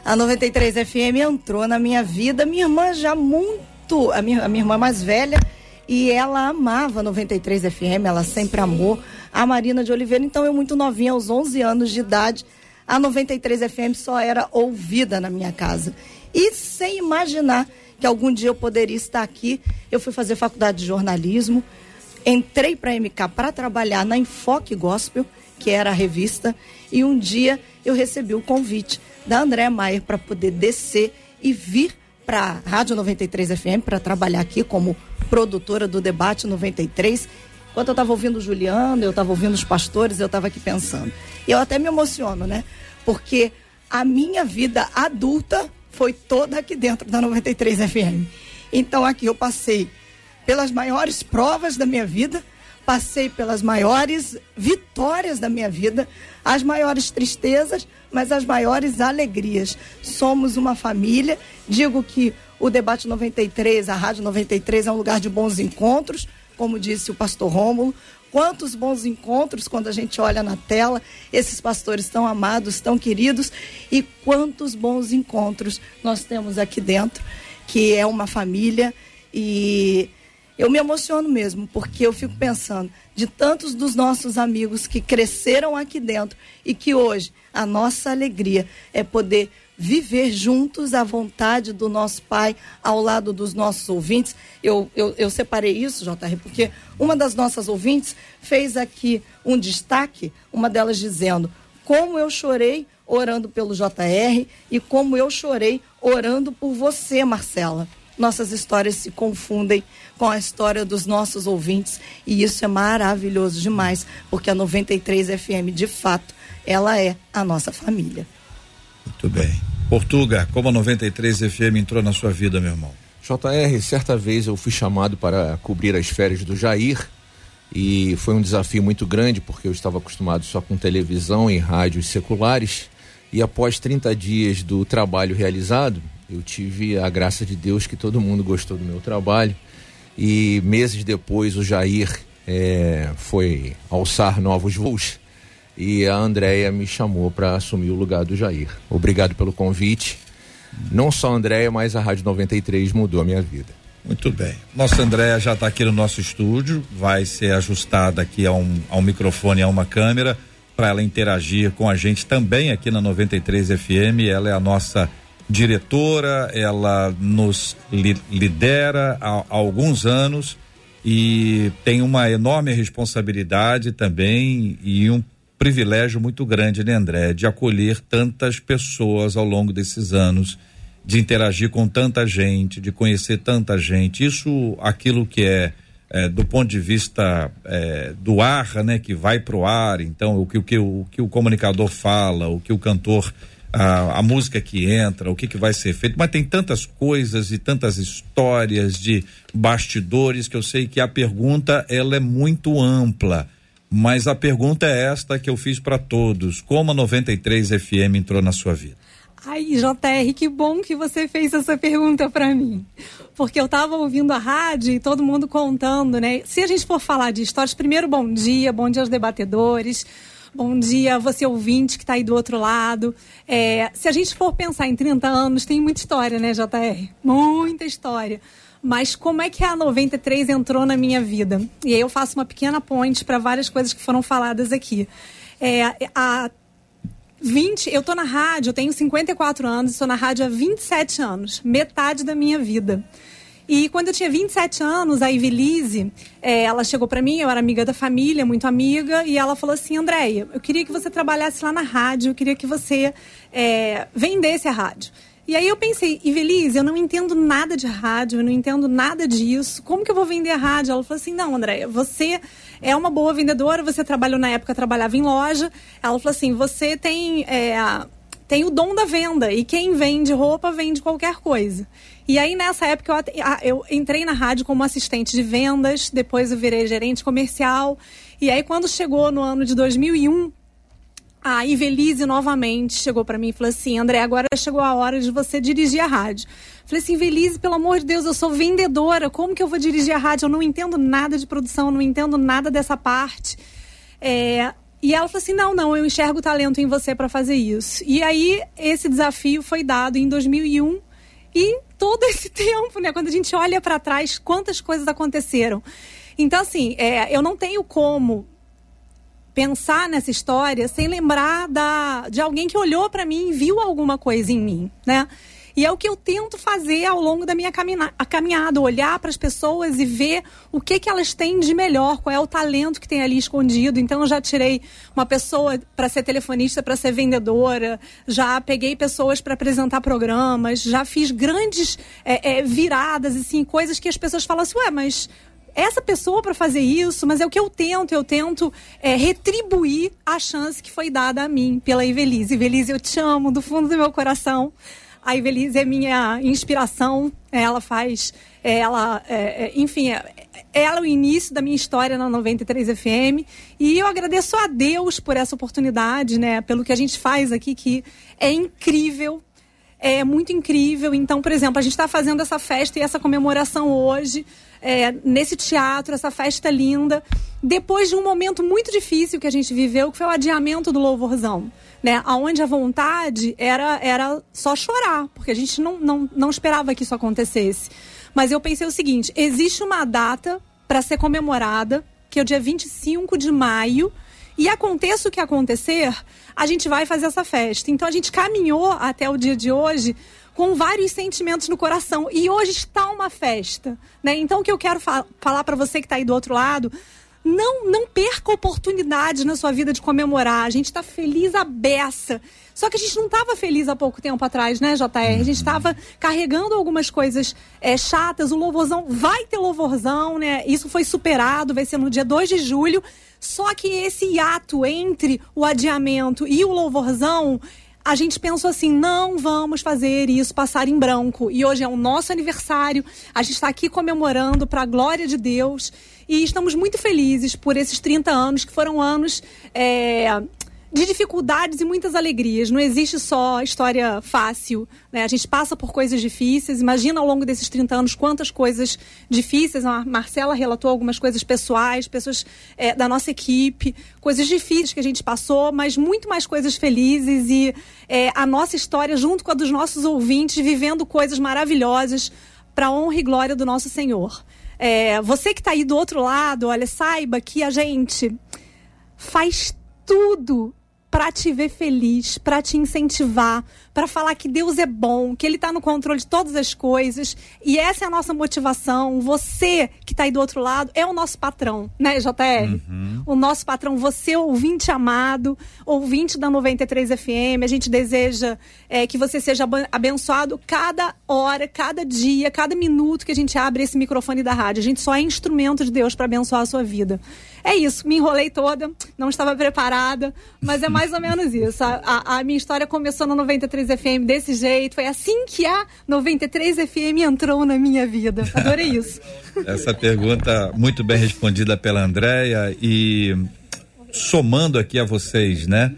Speaker 6: A 93 FM entrou na minha vida, minha irmã já muito, a minha, a minha irmã mais velha, e ela amava a 93 FM, ela sempre amou a Marina de Oliveira, então eu muito novinha, aos 11 anos de idade, a 93 FM só era ouvida na minha casa. E sem imaginar que algum dia eu poderia estar aqui, eu fui fazer faculdade de jornalismo, entrei para a MK para trabalhar na Enfoque Gospel, que era a revista, e um dia eu recebi o convite da Andréa Maier para poder descer e vir para a Rádio 93 FM para trabalhar aqui como produtora do Debate 93. Enquanto eu estava ouvindo o Juliano, eu estava ouvindo os pastores, eu estava aqui pensando. E eu até me emociono, né? Porque a minha vida adulta foi toda aqui dentro da 93 FM. Então aqui eu passei pelas maiores provas da minha vida, passei pelas maiores vitórias da minha vida, as maiores tristezas, mas as maiores alegrias. Somos uma família. Digo que o Debate 93, a Rádio 93 é um lugar de bons encontros, como disse o pastor Rômulo. Quantos bons encontros quando a gente olha na tela, esses pastores tão amados, tão queridos, e quantos bons encontros nós temos aqui dentro, que é uma família. E eu me emociono mesmo, porque eu fico pensando de tantos dos nossos amigos que cresceram aqui dentro e que hoje a nossa alegria é poder viver juntos a vontade do nosso Pai ao lado dos nossos ouvintes. Eu, eu, eu separei isso, JR, porque uma das nossas ouvintes fez aqui um destaque, uma delas dizendo como eu chorei orando pelo JR e como eu chorei orando por você, Marcela nossas histórias se confundem com a história dos nossos ouvintes e isso é maravilhoso demais, porque a 93 FM, de fato, ela é a nossa família.
Speaker 1: Muito bem. Portuga, como a 93 FM entrou na sua vida, meu irmão?
Speaker 10: JR, certa vez eu fui chamado para cobrir as férias do Jair e foi um desafio muito grande porque eu estava acostumado só com televisão e rádios seculares e após 30 dias do trabalho realizado, eu tive a graça de Deus que todo mundo gostou do meu trabalho e meses depois o Jair é, foi alçar novos voos e a Andréia me chamou para assumir o lugar do Jair. Obrigado pelo convite. Não só a Andréia, mas a Rádio 93 mudou a minha vida.
Speaker 1: Muito bem. Nossa Andréia já está aqui no nosso estúdio, vai ser ajustada aqui a um, a um microfone, a uma câmera, para ela interagir com a gente também aqui na 93 FM. Ela é a nossa diretora, ela nos li lidera há, há, alguns anos e tem uma enorme responsabilidade também e um privilégio muito grande, né, André, de acolher tantas pessoas ao longo desses anos, de interagir com tanta gente, de conhecer tanta gente. Isso, aquilo que é, é do ponto de vista é, do ar, né, que vai pro ar, então o que o que o, que o comunicador fala, o que o cantor a, a música que entra, o que, que vai ser feito, mas tem tantas coisas e tantas histórias de bastidores que eu sei que a pergunta ela é muito ampla. Mas a pergunta é esta que eu fiz para todos: como a 93 FM entrou na sua vida?
Speaker 11: Ai, JR, que bom que você fez essa pergunta para mim. Porque eu estava ouvindo a rádio e todo mundo contando, né? Se a gente for falar de histórias, primeiro, bom dia, bom dia aos debatedores. Bom dia, você ouvinte que está aí do outro lado. É, se a gente for pensar em 30 anos, tem muita história, né, JR? Muita história. Mas como é que a 93 entrou na minha vida? E aí eu faço uma pequena ponte para várias coisas que foram faladas aqui. É, a 20, eu tô na rádio, eu tenho 54 anos, estou na rádio há 27 anos, metade da minha vida. E quando eu tinha 27 anos, a Ivelise, é, ela chegou para mim, eu era amiga da família, muito amiga, e ela falou assim: Andréia, eu queria que você trabalhasse lá na rádio, eu queria que você é, vendesse a rádio. E aí eu pensei, Ivelise, eu não entendo nada de rádio, eu não entendo nada disso. Como que eu vou vender rádio? Ela falou assim: não, Andréia, você é uma boa vendedora, você trabalhou na época, trabalhava em loja. Ela falou assim: você tem. É, tem o dom da venda. E quem vende roupa vende qualquer coisa. E aí, nessa época, eu, at- a- eu entrei na rádio como assistente de vendas, depois eu virei gerente comercial. E aí, quando chegou no ano de 2001, a Ivelise novamente chegou para mim e falou assim: André, agora chegou a hora de você dirigir a rádio. Falei assim, Ivelise, pelo amor de Deus, eu sou vendedora, como que eu vou dirigir a rádio? Eu não entendo nada de produção, não entendo nada dessa parte. É, e ela falou assim: não, não, eu enxergo talento em você para fazer isso. E aí, esse desafio foi dado em 2001 e todo esse tempo, né? Quando a gente olha para trás, quantas coisas aconteceram. Então, assim, é, eu não tenho como pensar nessa história sem lembrar da, de alguém que olhou para mim e viu alguma coisa em mim, né? E é o que eu tento fazer ao longo da minha camina- a caminhada, olhar para as pessoas e ver o que que elas têm de melhor, qual é o talento que tem ali escondido. Então eu já tirei uma pessoa para ser telefonista, para ser vendedora, já peguei pessoas para apresentar programas, já fiz grandes é, é, viradas, assim, coisas que as pessoas falam assim, ué, mas essa pessoa para fazer isso, mas é o que eu tento, eu tento é, retribuir a chance que foi dada a mim pela Ivelise. Ivelise, eu te amo do fundo do meu coração. A Ivelise é minha inspiração, ela faz, ela, é, é, enfim, é, ela é o início da minha história na 93 FM e eu agradeço a Deus por essa oportunidade, né, pelo que a gente faz aqui que é incrível, é muito incrível. Então, por exemplo, a gente está fazendo essa festa e essa comemoração hoje, é, nesse teatro, essa festa linda, depois de um momento muito difícil que a gente viveu, que foi o adiamento do louvorzão. Né, aonde a vontade era, era só chorar, porque a gente não, não, não esperava que isso acontecesse. Mas eu pensei o seguinte: existe uma data para ser comemorada, que é o dia 25 de maio, e aconteça o que acontecer, a gente vai fazer essa festa. Então a gente caminhou até o dia de hoje com vários sentimentos no coração. E hoje está uma festa. Né? Então o que eu quero fa falar para você que está aí do outro lado. Não, não perca oportunidade na sua vida de comemorar. A gente está feliz a beça. Só que a gente não estava feliz há pouco tempo atrás, né, JR? A gente estava carregando algumas coisas é, chatas. O louvorzão vai ter louvorzão, né? Isso foi superado, vai ser no dia 2 de julho. Só que esse hiato entre o adiamento e o louvorzão, a gente pensou assim: não vamos fazer isso passar em branco. E hoje é o nosso aniversário, a gente está aqui comemorando para a glória de Deus. E estamos muito felizes por esses 30 anos, que foram anos. é, de dificuldades e muitas alegrias. Não existe só história fácil. Né? A gente passa por coisas difíceis. Imagina ao longo desses 30 anos quantas coisas difíceis. A Marcela relatou algumas coisas pessoais, pessoas é, da nossa equipe, coisas difíceis que a gente passou, mas muito mais coisas felizes e é, a nossa história junto com a dos nossos ouvintes, vivendo coisas maravilhosas para a honra e glória do nosso Senhor. É, você que está aí do outro lado, olha, saiba que a gente faz tudo para te ver feliz, para te incentivar, para falar que Deus é bom, que Ele está no controle de todas as coisas. E essa é a nossa motivação. Você que está aí do outro lado é o nosso patrão, né, JR? O nosso patrão, você, ouvinte amado, ouvinte da 93 FM. A gente deseja é, que você seja aben- abençoado cada hora, cada dia, cada minuto que a gente abre esse microfone da rádio. A gente só é instrumento de Deus para abençoar a sua vida. É isso, me enrolei toda, não estava preparada, mas é mais ou menos isso. A, a- a minha história começou no 93 FM desse jeito, foi assim que a 93 FM entrou na minha vida. Adorei isso.
Speaker 1: Essa pergunta muito bem respondida pela Andréia e somando aqui a vocês, né?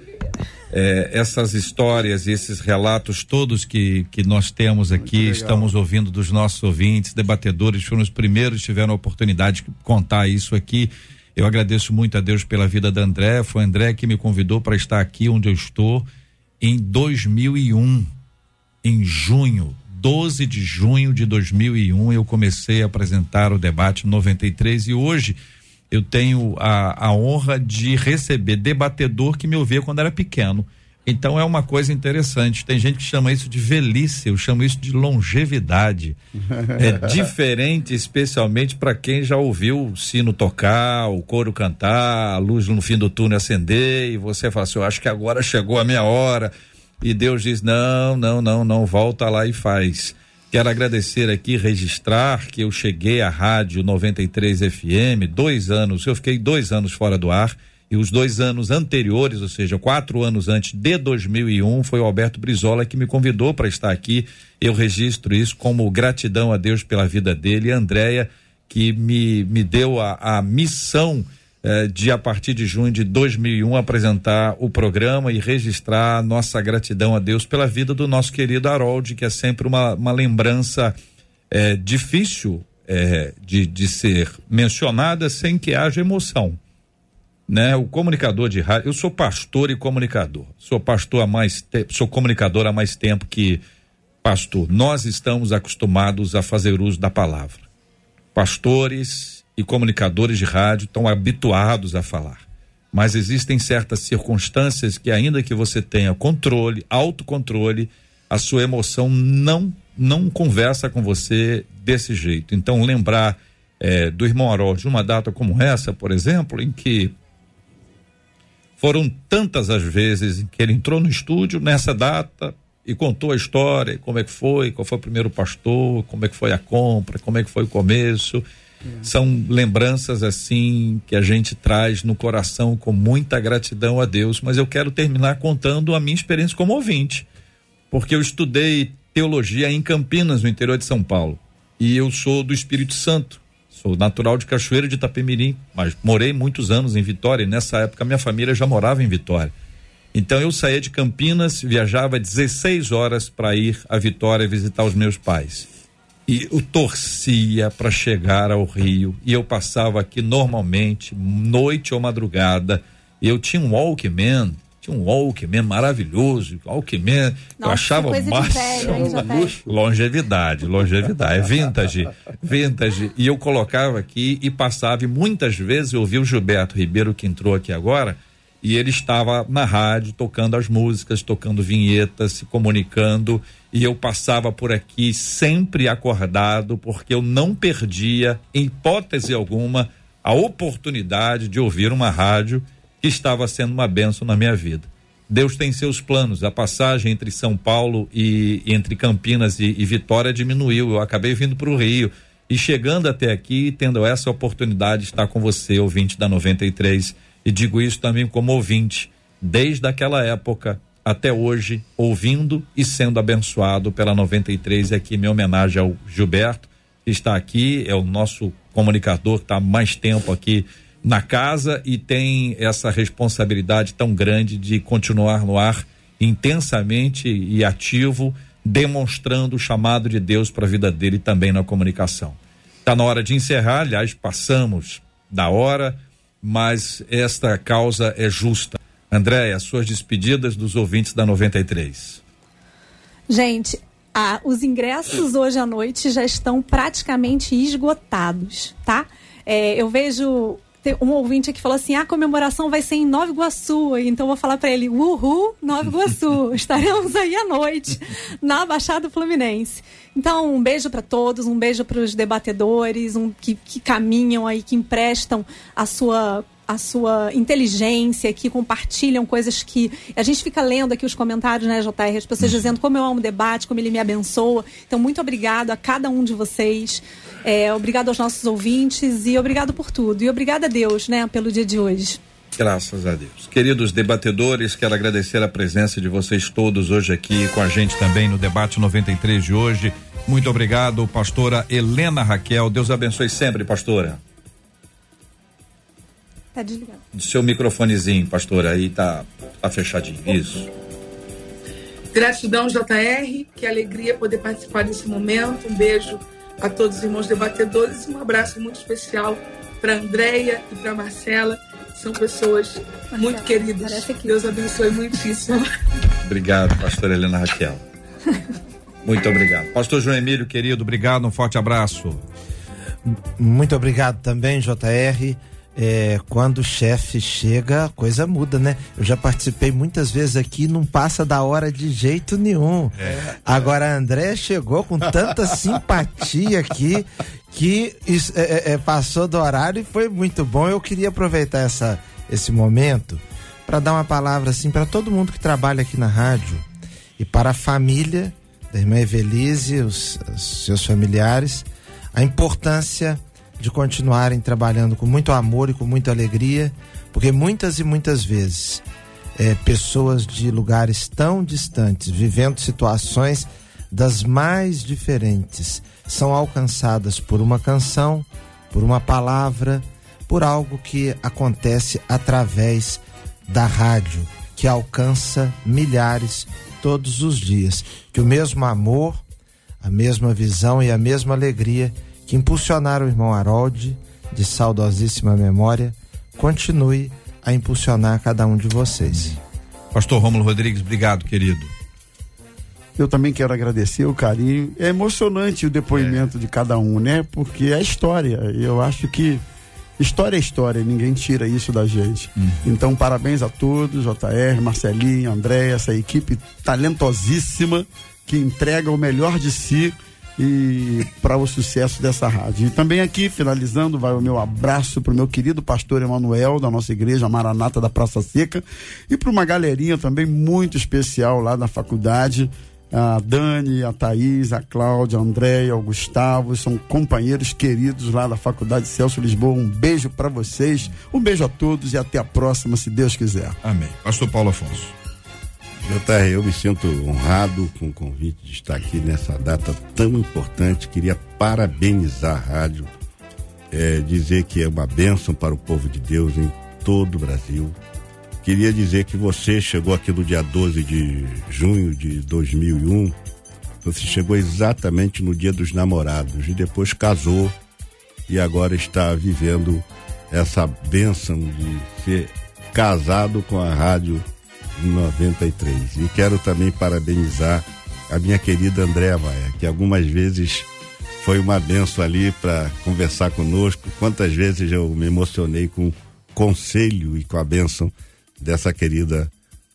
Speaker 1: É, essas histórias e esses relatos todos que, que nós temos aqui, estamos ouvindo dos nossos ouvintes, debatedores, foram os primeiros que tiveram a oportunidade de contar isso aqui. Eu agradeço muito a Deus pela vida da André. Foi André que me convidou para estar aqui onde eu estou em 2001 em junho, 12 de junho de 2001, eu comecei a apresentar o debate 93 e hoje eu tenho a, a honra de receber debatedor que me ouvia quando era pequeno. Então é uma coisa interessante. Tem gente que chama isso de velhice, eu chamo isso de longevidade. É diferente, especialmente para quem já ouviu o sino tocar, o coro cantar, a luz no fim do túnel acender e você fala assim: eu acho que agora chegou a minha hora. E Deus diz: não, não, não, não, volta lá e faz. Quero agradecer aqui, registrar que eu cheguei à rádio 93 FM, dois anos, eu fiquei dois anos fora do ar. E os dois anos anteriores, ou seja, quatro anos antes de 2001, foi o Alberto Brizola que me convidou para estar aqui. Eu registro isso como gratidão a Deus pela vida dele Andréia, que me, me deu a, a missão eh, de, a partir de junho de 2001, apresentar o programa e registrar nossa gratidão a Deus pela vida do nosso querido Harold, que é sempre uma, uma lembrança eh, difícil eh, de, de ser mencionada sem que haja emoção né? O comunicador de rádio, eu sou pastor e comunicador. Sou pastor há mais tempo, sou comunicador há mais tempo que pastor. Nós estamos acostumados a fazer uso da palavra. Pastores e comunicadores de rádio estão habituados a falar. Mas existem certas circunstâncias que ainda que você tenha controle, autocontrole, a sua emoção não não conversa com você desse jeito. Então lembrar eh, do irmão Harold de uma data como essa, por exemplo, em que foram tantas as vezes em que ele entrou no estúdio nessa data e contou a história, como é que foi, qual foi o primeiro pastor, como é que foi a compra, como é que foi o começo. É. São lembranças assim que a gente traz no coração com muita gratidão a Deus, mas eu quero terminar contando a minha experiência como ouvinte, porque eu estudei teologia em Campinas, no interior de São Paulo, e eu sou do Espírito Santo. Sou natural de Cachoeira de Itapemirim, mas morei muitos anos em Vitória e nessa época minha família já morava em Vitória. Então eu saía de Campinas, viajava 16 horas para ir a Vitória visitar os meus pais. E eu torcia para chegar ao Rio e eu passava aqui normalmente, noite ou madrugada. Eu tinha um Walkman tinha um Walkman maravilhoso, Walkman, eu achava o máximo. longevidade, longevidade, é vintage, vintage. E eu colocava aqui e passava, e muitas vezes eu ouvi o Gilberto Ribeiro, que entrou aqui agora, e ele estava na rádio tocando as músicas, tocando vinhetas, se comunicando, e eu passava por aqui sempre acordado, porque eu não perdia, em hipótese alguma, a oportunidade de ouvir uma rádio estava sendo uma benção na minha vida. Deus tem seus planos. A passagem entre São Paulo e entre Campinas e, e Vitória diminuiu. Eu acabei vindo para o Rio e chegando até aqui, tendo essa oportunidade de estar com você, ouvinte da 93, e digo isso também como ouvinte, desde aquela época até hoje, ouvindo e sendo abençoado pela 93. E aqui minha homenagem ao Gilberto, que está aqui, é o nosso comunicador que está mais tempo aqui na casa e tem essa responsabilidade tão grande de continuar no ar intensamente e ativo, demonstrando o chamado de Deus para a vida dele também na comunicação. Está na hora de encerrar, aliás, passamos da hora, mas esta causa é justa. Andréia, suas despedidas dos ouvintes da 93.
Speaker 11: Gente, ah, os ingressos hoje à noite já estão praticamente esgotados, tá? É, eu vejo um ouvinte aqui falou assim: a comemoração vai ser em Nova Iguaçu. Então eu vou falar para ele: uhul, Nova Iguaçu. Estaremos aí à noite, na Baixada Fluminense. Então, um beijo para todos, um beijo para os debatedores um, que, que caminham aí, que emprestam a sua a sua inteligência, que compartilham coisas que. A gente fica lendo aqui os comentários, né, JR? As pessoas dizendo como eu amo debate, como ele me abençoa. Então, muito obrigado a cada um de vocês. É, obrigado aos nossos ouvintes e obrigado por tudo. E obrigado a Deus, né, pelo dia de hoje.
Speaker 1: Graças a Deus. Queridos debatedores, quero agradecer a presença de vocês todos hoje aqui com a gente também no debate 93 de hoje. Muito obrigado, pastora Helena Raquel. Deus abençoe sempre, pastora.
Speaker 11: Tá desligado.
Speaker 1: Seu microfonezinho, pastora, aí tá, tá fechadinho. Isso.
Speaker 5: Gratidão, JR. Que alegria poder participar desse momento. Um beijo a todos os irmãos debatedores e um abraço muito especial para Andréia e para Marcela. São pessoas Marcela, muito queridas. Deus abençoe muitíssimo.
Speaker 1: Obrigado, pastora Helena Raquel. Muito obrigado. Pastor João Emílio, querido, obrigado, um forte abraço.
Speaker 2: Muito obrigado também, JR é, quando o chefe chega, a coisa muda, né? Eu já participei muitas vezes aqui, não passa da hora de jeito nenhum. É, Agora a André chegou com tanta simpatia aqui que isso, é, é, é, passou do horário e foi muito bom. Eu queria aproveitar essa, esse momento para dar uma palavra assim para todo mundo que trabalha aqui na rádio e para a família da irmã Evelise, os, os seus familiares, a importância de continuarem trabalhando com muito amor e com muita alegria, porque muitas e muitas vezes é, pessoas de lugares tão distantes, vivendo situações das mais diferentes, são alcançadas por uma canção, por uma palavra, por algo que acontece através da rádio, que alcança milhares todos os dias. Que o mesmo amor, a mesma visão e a mesma alegria que impulsionaram o irmão Harold, de saudosíssima memória, continue a impulsionar cada um de vocês.
Speaker 1: Pastor Rômulo Rodrigues, obrigado, querido.
Speaker 4: Eu também quero agradecer o carinho. É emocionante o depoimento é. de cada um, né? Porque é história. Eu acho que história é história, ninguém tira isso da gente. Hum. Então, parabéns a todos, JR, Marcelinho, André, essa equipe talentosíssima que entrega o melhor de si e para o sucesso dessa rádio. E também aqui, finalizando, vai o meu abraço para o meu querido pastor Emanuel, da nossa igreja Maranata da Praça Seca, e para uma galerinha também muito especial lá da faculdade. A Dani, a Thaís, a Cláudia, a Andréia, o Gustavo, são companheiros queridos lá da Faculdade Celso Lisboa. Um beijo para vocês, um beijo a todos e até a próxima, se Deus quiser.
Speaker 1: Amém. Pastor Paulo Afonso.
Speaker 3: JR, eu me sinto honrado com o convite de estar aqui nessa data tão importante. Queria parabenizar a rádio, é, dizer que é uma bênção para o povo de Deus em todo o Brasil. Queria dizer que você chegou aqui no dia 12 de junho de 2001. Você chegou exatamente no dia dos namorados e depois casou e agora está vivendo essa bênção de ser casado com a rádio 93. E quero também parabenizar a minha querida Andréa Maia, que algumas vezes foi uma benção ali para conversar conosco. Quantas vezes eu me emocionei com o conselho e com a benção dessa querida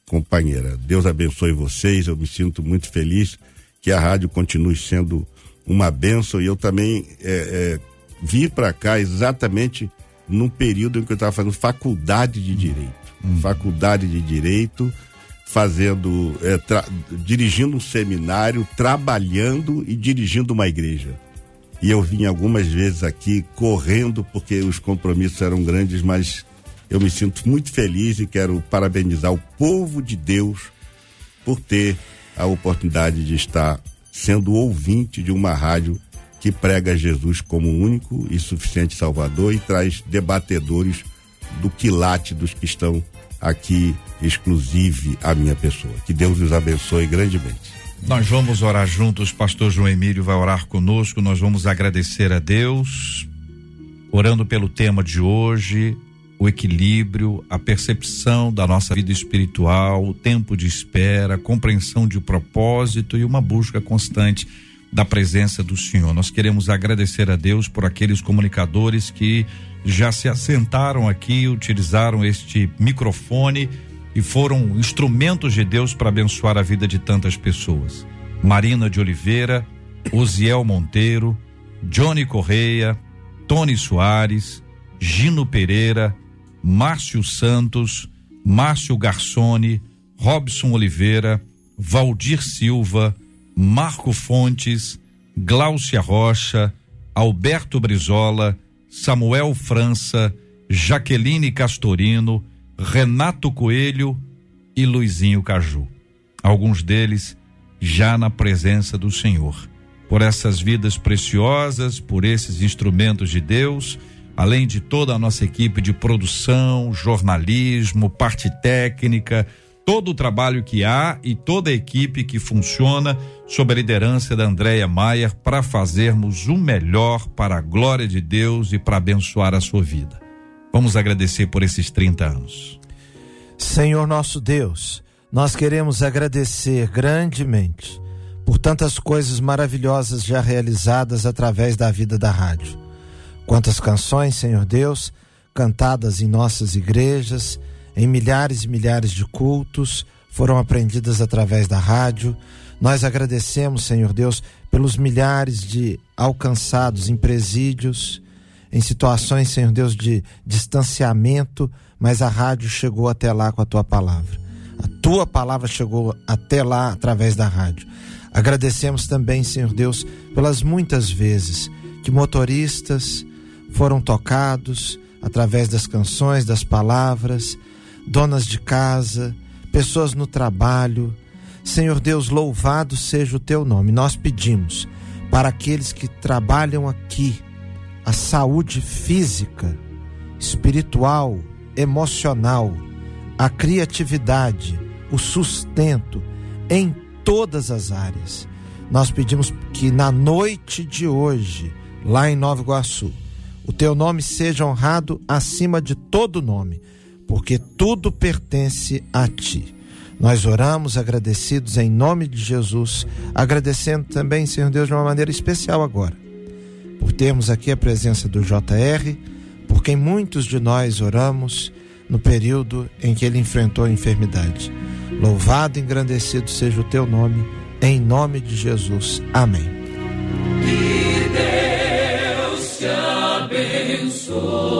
Speaker 3: companheira. Deus abençoe vocês, eu me sinto muito feliz que a rádio continue sendo uma benção e eu também é, é, vim para cá exatamente no período em que eu estava fazendo faculdade de Direito hum. faculdade de Direito, fazendo, é, dirigindo um seminário, trabalhando e dirigindo uma igreja. E eu vim algumas vezes aqui correndo porque os compromissos eram grandes, mas eu me sinto muito feliz e quero parabenizar o povo de Deus por ter a oportunidade de estar sendo ouvinte de uma rádio que prega Jesus como único e suficiente Salvador e traz debatedores do quilate dos que estão aqui exclusive a minha pessoa. Que Deus os abençoe grandemente.
Speaker 1: Nós vamos orar juntos, pastor João Emílio vai orar conosco, nós vamos agradecer a Deus, orando pelo tema de hoje, o equilíbrio, a percepção da nossa vida espiritual, o tempo de espera, compreensão de propósito e uma busca constante da presença do Senhor. Nós queremos agradecer a Deus por aqueles comunicadores que já se assentaram aqui, utilizaram este microfone e foram instrumentos de Deus para abençoar a vida de tantas pessoas. Marina de Oliveira, Osiel Monteiro, Johnny Correia, Tony Soares, Gino Pereira, Márcio Santos, Márcio Garçone, Robson Oliveira, Valdir Silva, Marco Fontes, Gláucia Rocha, Alberto Brizola, Samuel França, Jaqueline Castorino, Renato Coelho e Luizinho Caju. Alguns deles já na presença do Senhor. Por essas vidas preciosas, por esses instrumentos de Deus, além de toda a nossa equipe de produção, jornalismo, parte técnica, todo o trabalho que há e toda a equipe que funciona sob a liderança da Andréia Maier para fazermos o melhor para a glória de Deus e para abençoar a sua vida. Vamos agradecer por esses 30 anos.
Speaker 2: Senhor nosso Deus, nós queremos agradecer grandemente por tantas coisas maravilhosas já realizadas através da vida da rádio. Quantas canções, Senhor Deus, cantadas em nossas igrejas, em milhares e milhares de cultos, foram aprendidas através da rádio. Nós agradecemos, Senhor Deus, pelos milhares de alcançados em presídios, em situações, Senhor Deus, de distanciamento, mas a rádio chegou até lá com a tua palavra. A tua palavra chegou até lá através da rádio. Agradecemos também, Senhor Deus, pelas muitas vezes que motoristas, foram tocados através das canções, das palavras, donas de casa, pessoas no trabalho. Senhor Deus, louvado seja o teu nome. Nós pedimos para aqueles que trabalham aqui a saúde física, espiritual, emocional, a criatividade, o sustento em todas as áreas. Nós pedimos que na noite de hoje, lá em Nova Iguaçu, o teu nome seja honrado acima de todo nome, porque tudo pertence a ti. Nós oramos agradecidos em nome de Jesus, agradecendo também, Senhor Deus, de uma maneira especial agora, por termos aqui a presença do JR, por quem muitos de nós oramos no período em que ele enfrentou a enfermidade. Louvado e engrandecido seja o teu nome, em nome de Jesus. Amém.
Speaker 7: Que Deus te abençoe.